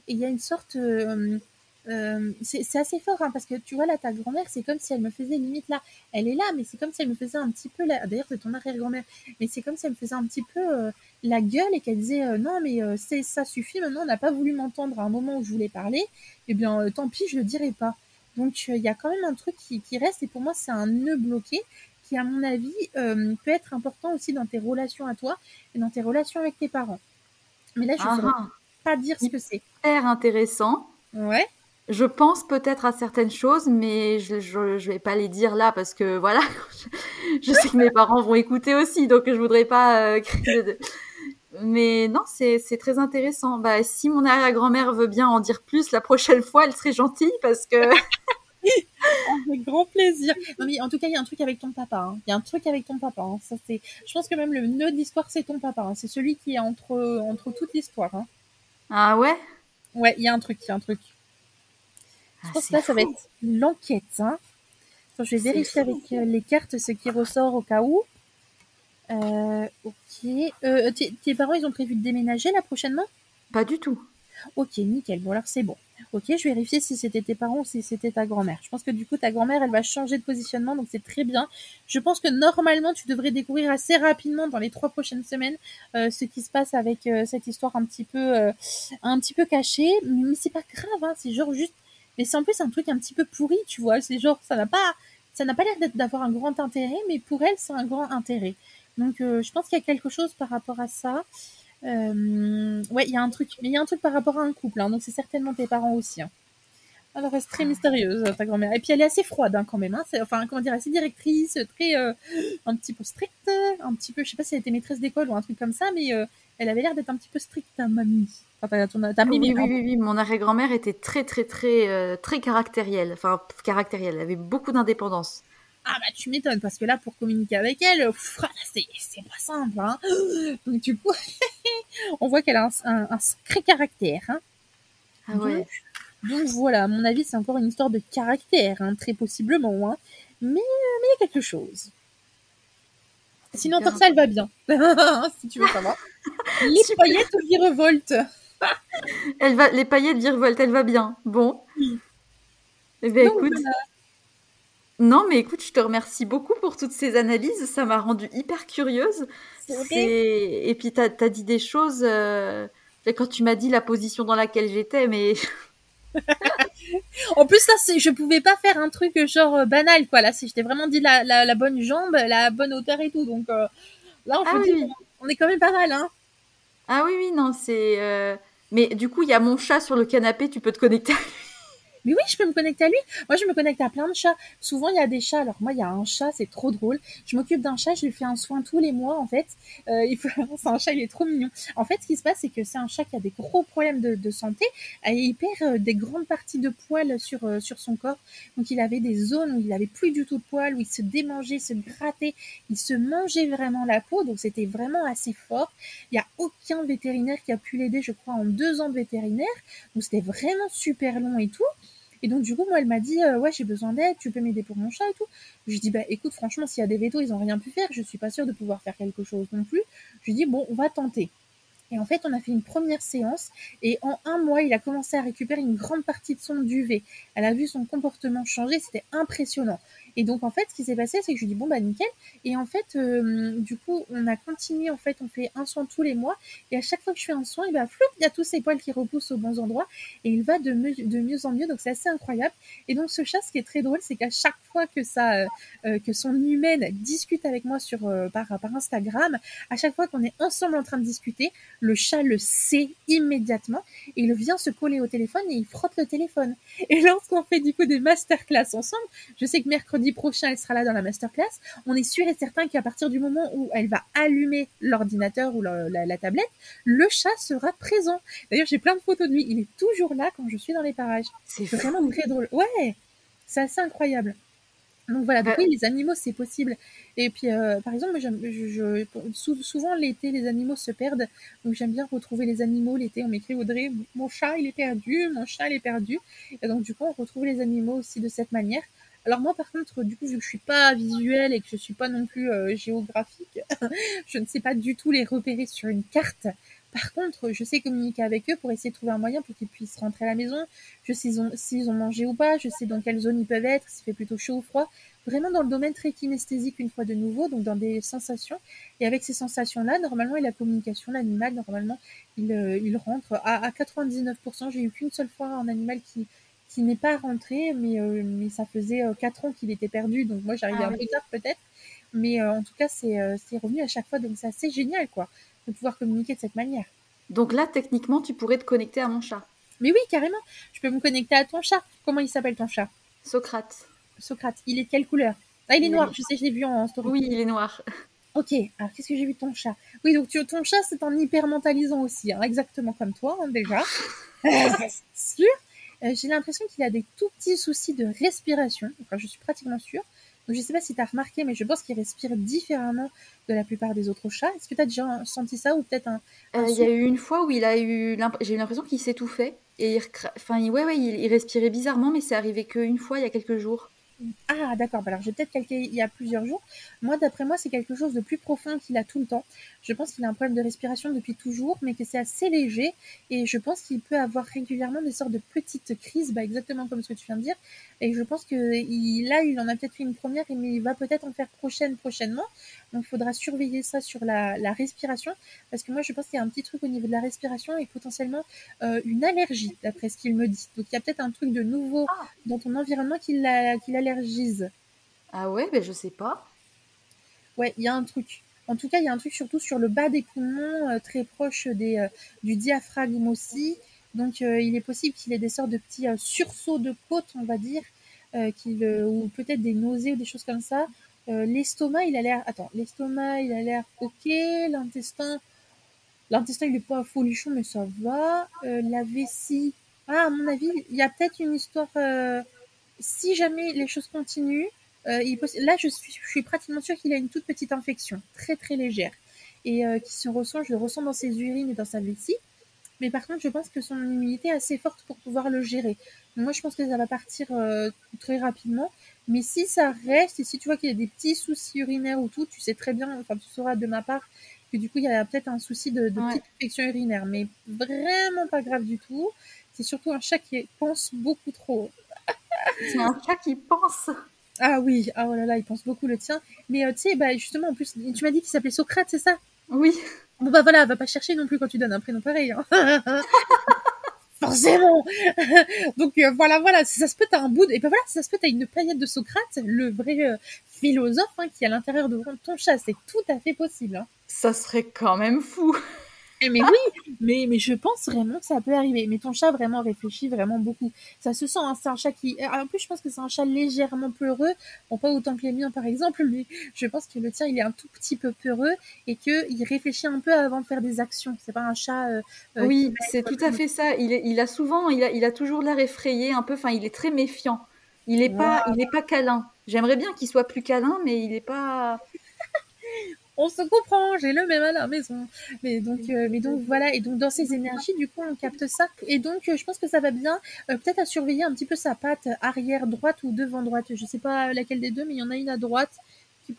Et il y a une sorte. Euh, euh, c'est assez fort hein, parce que tu vois là ta grand-mère c'est comme si elle me faisait limite là elle est là mais c'est comme si elle me faisait un petit peu d'ailleurs c'est ton arrière-grand-mère mais c'est comme si elle me faisait un petit peu euh, la gueule et qu'elle disait non mais ça suffit maintenant on n'a pas voulu m'entendre à un moment où je voulais parler eh bien tant pis je le dirai pas donc il y a quand même un truc qui, qui reste et pour moi c'est un nœud bloqué qui, à mon avis, euh, peut être important aussi dans tes relations à toi et dans tes relations avec tes parents. Mais là, je ne ah, pas dire ce que c'est. Super intéressant. Ouais. Je pense peut-être à certaines choses, mais je ne vais pas les dire là parce que voilà, *laughs* je, sais que mes parents vont écouter aussi, donc je voudrais pas euh, Mais non, c'est très intéressant. Bah, si mon arrière-grand-mère veut bien en dire plus la prochaine fois, elle serait gentille parce que *laughs* *laughs* avec grand plaisir. *laughs* Non, mais en tout cas, il y a un truc avec ton papa. Hein. Il y a un truc avec ton papa. Hein. Ça, c'est... Je pense que même le nœud d'histoire, c'est ton papa. Hein. C'est celui qui est entre, entre toute l'histoire. Ah ouais? Ouais, il y a un truc, il y a un truc. je ah, pense que là, ça va être l'enquête. je vais vérifier avec euh, les cartes ce qui ressort au cas où. Euh, ok. Euh, tes parents, ils ont prévu de déménager là prochainement? Pas du tout. Ok, nickel. Bon, alors c'est bon. Ok, je vérifier si c'était tes parents ou si c'était ta grand-mère. Je pense que du coup, ta grand-mère, elle va changer de positionnement, donc c'est très bien. Je pense que normalement, tu devrais découvrir assez rapidement dans les trois prochaines semaines euh, ce qui se passe avec euh, cette histoire un petit peu, euh, un petit peu cachée. Mais c'est pas grave, hein, c'est genre juste. Mais c'est en plus un truc un petit peu pourri, tu vois. C'est genre, ça n'a pas, ça n'a pas l'air d'avoir un grand intérêt, mais pour elle, c'est un grand intérêt. Donc, je pense qu'il y a quelque chose par rapport à ça. Euh, ouais, il y a un truc, mais il y a un truc par rapport à un couple, hein, donc c'est certainement tes parents aussi. Hein. Elle reste très mystérieuse, ta grand-mère. Et puis elle est assez froide hein, quand même. Hein. Enfin, comment dire, assez directrice, très, euh, un petit peu stricte, un petit peu, je sais pas si elle était maîtresse d'école ou un truc comme ça, mais euh, elle avait l'air d'être un petit peu stricte, ta mamie. Enfin, ta, oui, oui, oui, oui, mon arrière-grand-mère était très, très, très, très caractérielle. Enfin, caractérielle. Elle avait beaucoup d'indépendance. Ah bah tu m'étonnes parce que là pour communiquer avec elle, c'est pas simple. Hein. *gasps* Donc du coup, *laughs* on voit qu'elle a un, un, sacré caractère. Hein. Ah ouais. Donc, voilà, à mon avis c'est encore une histoire de caractère, hein, très possiblement. Hein. Mais il y a quelque chose. Sinon, pour ça, elle va bien. *laughs* si tu veux savoir. *laughs* Les paillettes virevoltent. elle va, les paillettes virevoltent, elle va bien. Bon. Eh bien, écoute. Non, mais écoute, je te remercie beaucoup pour toutes ces analyses. Ça m'a rendue hyper curieuse. Et puis, tu as, dit des choses. Euh, quand tu m'as dit la position dans laquelle j'étais, mais. *laughs* en plus, ça, je pouvais pas faire un truc genre euh, banal, quoi. Là, j'étais vraiment dit la, la, bonne jambe, la bonne hauteur et tout. Donc euh, là, on, ah on est quand même pas mal, hein. Ah oui, oui, non, c'est. Mais du coup, il y a mon chat sur le canapé, tu peux te connecter à lui. Mais oui, je peux me connecter à lui. Moi, je me connecte à plein de chats. Souvent, il y a des chats. Alors moi, il y a un chat, c'est trop drôle. Je m'occupe d'un chat, je lui fais un soin tous les mois, en fait. Euh, il faut... *laughs* c'est un chat, il est trop mignon. En fait, ce qui se passe, c'est que c'est un chat qui a des gros problèmes de, santé. Il perd euh, des grandes parties de poils sur, euh, sur son corps. Donc, il avait des zones où il avait plus du tout de poils, où il se démangeait, se grattait. Il se mangeait vraiment la peau. Donc, c'était vraiment assez fort. Il n'y a aucun vétérinaire qui a pu l'aider, je crois, en deux ans de vétérinaire. Donc, c'était vraiment super long et tout. Et donc, du coup, moi, elle m'a dit, euh, ouais, j'ai besoin d'aide, tu peux m'aider pour mon chat et tout. Je dis, bah, écoute, franchement, s'il y a des vétos, ils n'ont rien pu faire, je suis pas sûre de pouvoir faire quelque chose non plus. Je lui dis, bon, on va tenter. Et en fait, on a fait une première séance et en un mois, il a commencé à récupérer une grande partie de son duvet. Elle a vu son comportement changer, c'était impressionnant. Et donc, en fait, ce qui s'est passé, c'est que je lui dis, bon, bah, nickel. Et en fait, euh, du coup, on a continué, en fait, on fait un soin tous les mois. Et à chaque fois que je fais un soin, il va flou, il y a tous ses poils qui repoussent aux bons endroits. Et il va de, mieux, de mieux en mieux. Donc, c'est assez incroyable. Et donc, ce chat, ce qui est très drôle, c'est qu'à chaque fois que ça, euh, euh, que son humaine discute avec moi sur, par, par Instagram, à chaque fois qu'on est ensemble en train de discuter, le chat le sait immédiatement. Et il vient se coller au téléphone et il frotte le téléphone. Et lorsqu'on fait, du coup, des masterclass ensemble, je sais que mercredi, prochain, elle sera là dans la masterclass. On est sûr et certain qu'à partir du moment où elle va allumer l'ordinateur ou la, tablette, le chat sera présent. D'ailleurs, j'ai plein de photos de lui. Il est toujours là quand je suis dans les parages. C'est vraiment très drôle. Ouais, c'est assez incroyable. Donc voilà, donc oui, les animaux, c'est possible. Et puis, euh, par exemple, je, souvent l'été, les animaux se perdent. Donc j'aime bien retrouver les animaux l'été. On m'écrit Audrey, mon chat, il est perdu, mon chat, il est perdu. Et donc du coup, on retrouve les animaux aussi de cette manière. Alors moi par contre, du coup, vu que je suis pas visuelle et que je suis pas non plus euh, géographique, *laughs* je ne sais pas du tout les repérer sur une carte. Par contre, je sais communiquer avec eux pour essayer de trouver un moyen pour qu'ils puissent rentrer à la maison. Je sais s'ils ont, mangé ou pas, je sais dans quelle zone ils peuvent être, s'il fait plutôt chaud ou froid. Vraiment dans le domaine très kinesthésique une fois de nouveau, donc dans des sensations. Et avec ces sensations-là, normalement, et la communication, l'animal, normalement, il, euh, rentre à, à 99%. J'ai eu qu'une seule fois un animal qui, qui n'est pas rentré, mais, euh, mais ça faisait euh, quatre ans qu'il était perdu, donc moi j'arrivais ah un peu tard peut-être. Mais euh, en tout cas, c'est revenu à chaque fois, donc c'est assez génial quoi, de pouvoir communiquer de cette manière. Donc là, techniquement, tu pourrais te connecter à mon chat. Mais oui, carrément. Je peux me connecter à ton chat. Comment il s'appelle ton chat? Socrate. Socrate. Il est de quelle couleur? Ah, il est noir, je sais, je l'ai vu en story. Oui, il est noir. Ok, alors qu'est-ce que j'ai vu de ton chat? Oui, donc ton chat, c'est un hyper mentalisant aussi, hein, exactement comme toi, hein, déjà. *laughs* *laughs* sûr. Euh, j'ai l'impression qu'il a des tout petits soucis de respiration. Enfin, je suis pratiquement sûre. Donc, je ne sais pas si tu as remarqué, mais je pense qu'il respire différemment de la plupart des autres chats. Est-ce que tu as déjà senti ça ou peut-être un. Euh, il y a eu une fois où il a eu. J'ai eu l'impression qu'il s'étouffait. Et il... Enfin, ouais, ouais, il, il respirait bizarrement, mais c'est arrivé qu'une fois il y a quelques jours. Ah, d'accord. Bah, alors, j'ai peut-être quelqu'un il y a plusieurs jours. Moi, d'après moi, c'est quelque chose de plus profond qu'il a tout le temps. Je pense qu'il a un problème de respiration depuis toujours, mais que c'est assez léger. Et je pense qu'il peut avoir régulièrement des sortes de petites crises, bah, exactement comme ce que tu viens de dire. Et je pense que là, il en a peut-être fait une première, mais il va peut-être en faire prochaine prochainement. Donc, il faudra surveiller ça sur la, respiration. Parce que moi, je pense qu'il y a un petit truc au niveau de la respiration et potentiellement euh, une allergie, d'après ce qu'il me dit. Donc, il y a peut-être un truc de nouveau ah. dans ton environnement qui Ah ouais, ben je sais pas. Ouais, il y a un truc. En tout cas, il y a un truc surtout sur le bas des poumons, euh, très proche des, euh, du diaphragme aussi. Donc, euh, il est possible qu'il ait des sortes de petits sursauts de côte, on va dire, qu'il, ou peut-être des nausées ou des choses comme ça. l'estomac, il a l'air. Attends, l'estomac, il a l'air ok. L'intestin, l'intestin, il est pas folichon, mais ça va. la vessie. Ah, à mon avis, il y a peut-être une histoire. Si jamais les choses continuent, euh, là, je suis, je suis pratiquement sûre qu'il a une toute petite infection, très très légère, et euh, qui se ressent, je le ressens dans ses urines et dans sa vessie. Mais par contre, je pense que son immunité est assez forte pour pouvoir le gérer. moi, je pense que ça va partir euh, très rapidement. Mais si ça reste, et si tu vois qu'il y a des petits soucis urinaires ou tout, tu sais très bien, enfin, tu sauras de ma part que du coup, il y a peut-être un souci de, de petite infection urinaire. Mais vraiment pas grave du tout. C'est surtout un chat qui pense beaucoup trop. C'est un chat qui pense. Ah oui, ah oh là là, il pense beaucoup le tien. Mais tu sais, bah, justement, en plus, tu m'as dit qu'il s'appelait Socrate, c'est ça? Oui. Bon bah voilà, va pas chercher non plus quand tu donnes un prénom pareil. Hein. *laughs* Forcément. *laughs* Donc euh, voilà, voilà, si ça se peut, t'as un bout de... Et ben voilà, si ça se peut, t'as une paillette de Socrate, le vrai euh, philosophe hein, qui est à l'intérieur de ton chat. C'est tout à fait possible. Hein. Ça serait quand même fou. Mais oui, mais, mais je pense vraiment que ça peut arriver. Mais ton chat vraiment réfléchit vraiment beaucoup. Ça se sent, hein, c'est un chat qui... En plus, je pense que c'est un chat légèrement peureux. Bon, pas autant que les miens, par exemple, mais je pense que le tien, il est un tout petit peu peureux et qu'il réfléchit un peu avant de faire des actions. C'est pas un chat... Euh, euh, oui, c'est tout à fait ça. Il, il a souvent, il a, il a toujours l'air effrayé, un peu, enfin, il est très méfiant. Il n'est pas, il est pas câlin. J'aimerais bien qu'il soit plus câlin, mais il n'est pas on se comprend, j'ai le même à la maison. Mais donc, euh, mais donc voilà, et donc dans ces énergies, du coup, on capte ça. Et donc, euh, je pense que ça va bien, euh, peut-être à surveiller un petit peu sa patte arrière droite ou devant droite. Je sais pas laquelle des deux, mais il y en a une à droite.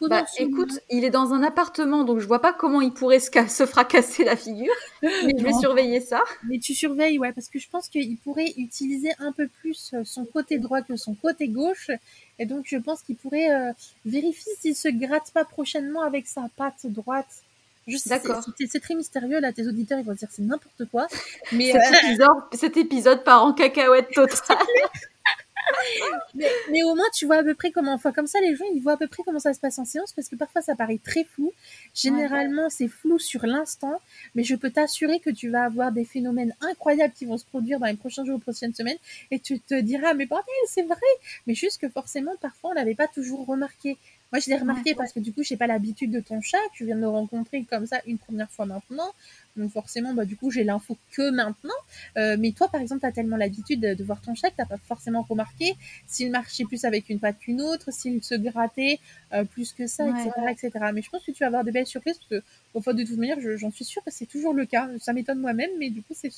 Bah, écoute, il est dans un appartement, donc je vois pas comment il pourrait se, se fracasser la figure. *laughs* Mais je vais surveiller ça. Mais tu surveilles, ouais, parce que je pense qu'il pourrait utiliser un peu plus son côté droit que son côté gauche. Et donc, je pense qu'il pourrait euh, vérifier s'il se gratte pas prochainement avec sa patte droite. D'accord. C'est très mystérieux là, tes auditeurs ils vont dire c'est n'importe quoi. *laughs* Mais cet, euh, épisode, cet épisode part en cacahuète *laughs* totale. *laughs* mais, au moins, tu vois à peu près comment. Enfin, comme ça, les gens, ils voient à peu près comment ça se passe en séance parce que parfois, ça paraît très flou. Généralement, c'est flou sur l'instant, mais je peux t'assurer que tu vas avoir des phénomènes incroyables qui vont se produire dans les prochains jours ou prochaines semaines et tu te diras, mais bordel, c'est vrai. Mais juste que forcément, parfois, on l'avait pas toujours remarqué. Moi, je l'ai remarqué parce que du coup, je n'ai pas l'habitude de ton chat. Tu viens de le rencontrer comme ça une première fois maintenant. Donc forcément, bah, du coup, j'ai l'info que maintenant. Euh, mais toi, par exemple, tu as tellement l'habitude de, voir ton chat que tu pas forcément remarqué s'il marchait plus avec une patte qu'une autre, s'il se grattait euh, plus que ça, etc., etc. Mais je pense que tu vas avoir de belles surprises parce que, au de toute manière, j'en suis sûre que c'est toujours le cas. Ça m'étonne moi-même, mais du coup, c'est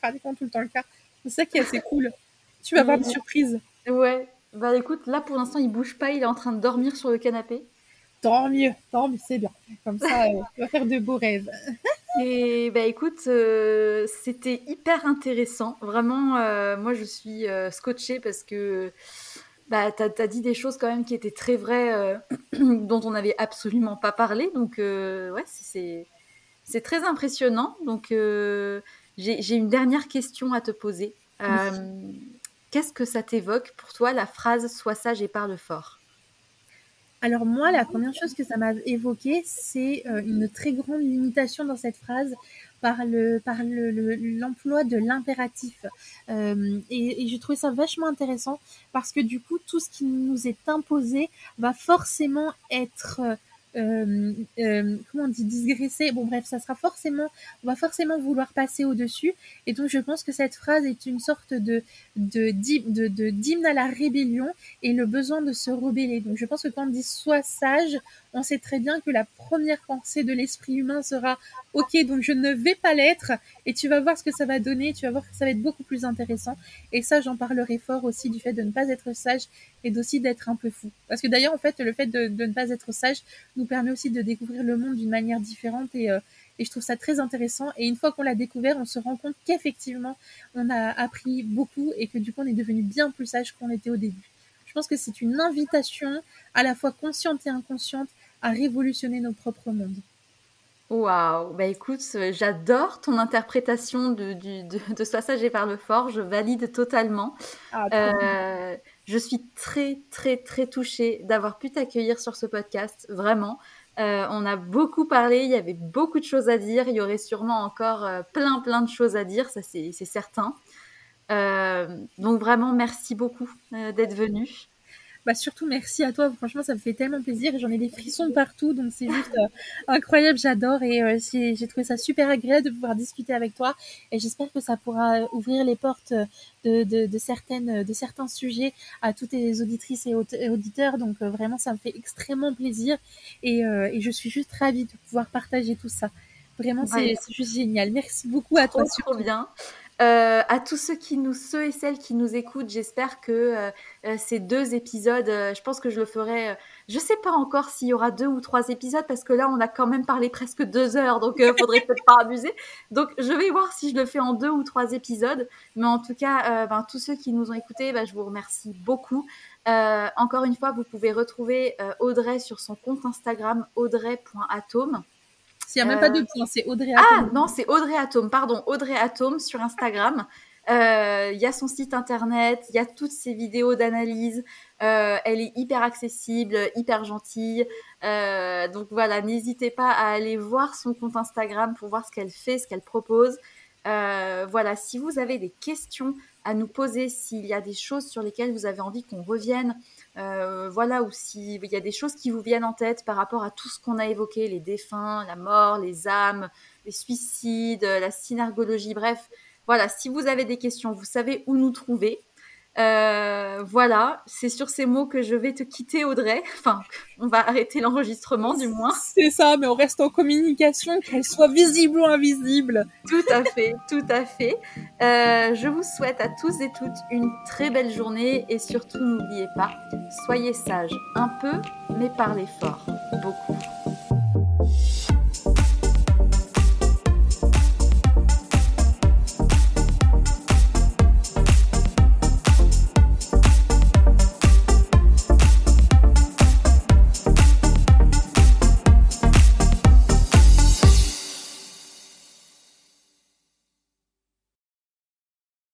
pratiquement tout le temps le cas. C'est ça qui est assez cool. Tu vas avoir des surprises. Ouais. Bah écoute, là pour l'instant, il bouge pas, il est en train de dormir sur le canapé. Tant mieux, tant mieux, c'est bien. Comme ça, *laughs* euh, va faire de beaux rêves. Et bah écoute, euh, c'était hyper intéressant. Vraiment, euh, moi je suis euh, scotchée parce que bah, tu as, dit des choses quand même qui étaient très vraies, *clears throat* dont on n'avait absolument pas parlé. Donc ouais, c'est très impressionnant. Donc j'ai une dernière question à te poser. Qu'est-ce que ça t'évoque? Pour toi la phrase Sois sage et parle fort alors moi, la première chose que ça m'a évoqué, c'est euh, une très grande limitation dans cette phrase par le par l'emploi de l'impératif. Euh, et, je trouvais ça vachement intéressant parce que du coup, tout ce qui nous est imposé va forcément être euh, euh, comment on dit digresser. Bon bref ça sera forcément on va forcément vouloir passer au dessus et donc je pense que cette phrase est une sorte de de de, de, d'hymne à la rébellion et le besoin de se rebeller. Donc je pense que quand on dit sois sage on sait très bien que la première pensée de l'esprit humain sera ok donc je ne vais pas l'être et tu vas voir ce que ça va donner tu vas voir que ça va être beaucoup plus intéressant et ça j'en parlerai fort aussi du fait de ne pas être sage et d'aussi d'être un peu fou parce que d'ailleurs en fait le fait de, ne pas être sage nous permet aussi de découvrir le monde d'une manière différente et euh, et je trouve ça très intéressant. Et une fois qu'on l'a découvert, on se rend compte qu'effectivement, on a appris beaucoup et que du coup, on est devenu bien plus sage qu'on était au début. Je pense que c'est une invitation à la fois consciente et inconsciente à révolutionner nos propres mondes. Waouh, bah écoute, euh, j'adore ton interprétation de, de, de, Sois sage et parle fort, je valide totalement. Ah, euh, je suis très, très, très touchée d'avoir pu t'accueillir sur ce podcast, vraiment. Euh, on a beaucoup parlé, il y avait beaucoup de choses à dire, il y aurait sûrement encore plein, plein de choses à dire, ça c'est certain. donc vraiment, merci beaucoup d'être venu bah surtout merci à toi. Franchement, ça me fait tellement plaisir. J'en ai des frissons partout, donc c'est juste euh, incroyable. J'adore et euh, j'ai trouvé ça super agréable de pouvoir discuter avec toi. Et j'espère que ça pourra ouvrir les portes de, de, de, certaines, de certains sujets à toutes les auditrices et auditeurs. Donc euh, vraiment, ça me fait extrêmement plaisir et, et, je suis juste ravie de pouvoir partager tout ça. Vraiment, c'est juste génial. Merci beaucoup à toi. Trop bien. Euh, à tous ceux qui nous, ceux et celles qui nous écoutent, j'espère que euh, euh, ces deux épisodes, je pense que je le ferai. je sais pas encore s'il y aura deux ou trois épisodes parce que là, on a quand même parlé presque deux heures, donc il faudrait peut-être pas abuser. Donc, je vais voir si je le fais en deux ou trois épisodes. Mais en tout cas, ben, tous ceux qui nous ont écoutés, ben, je vous remercie beaucoup. encore une fois, vous pouvez retrouver Audrey sur son compte Instagram audrey.atome. Il n'y a même pas de euh, point, c'est Audrey Atome. Ah non, c'est Audrey Atome, pardon, Audrey Atome sur Instagram. Euh, il y a son site internet, il y a toutes ses vidéos d'analyse. Euh, elle est hyper accessible, hyper gentille. donc voilà, n'hésitez pas à aller voir son compte Instagram pour voir ce qu'elle fait, ce qu'elle propose. Voilà, si vous avez des questions à nous poser, s'il y a des choses sur lesquelles vous avez envie qu'on revienne, euh, voilà, ou s'il y a des choses qui vous viennent en tête par rapport à tout ce qu'on a évoqué, les défunts, la mort, les âmes, les suicides, la synergologie, bref, voilà, si vous avez des questions, vous savez où nous trouver. Euh, voilà, c'est sur ces mots que je vais te quitter, Audrey. *laughs* Enfin, on va arrêter l'enregistrement, du moins. *laughs* C'est ça, mais on reste en communication, qu'elle soit visible ou invisible. Tout à fait, tout à fait. Euh, je vous souhaite à tous et toutes une très belle journée et surtout n'oubliez pas, soyez sages un peu, mais parlez fort, beaucoup.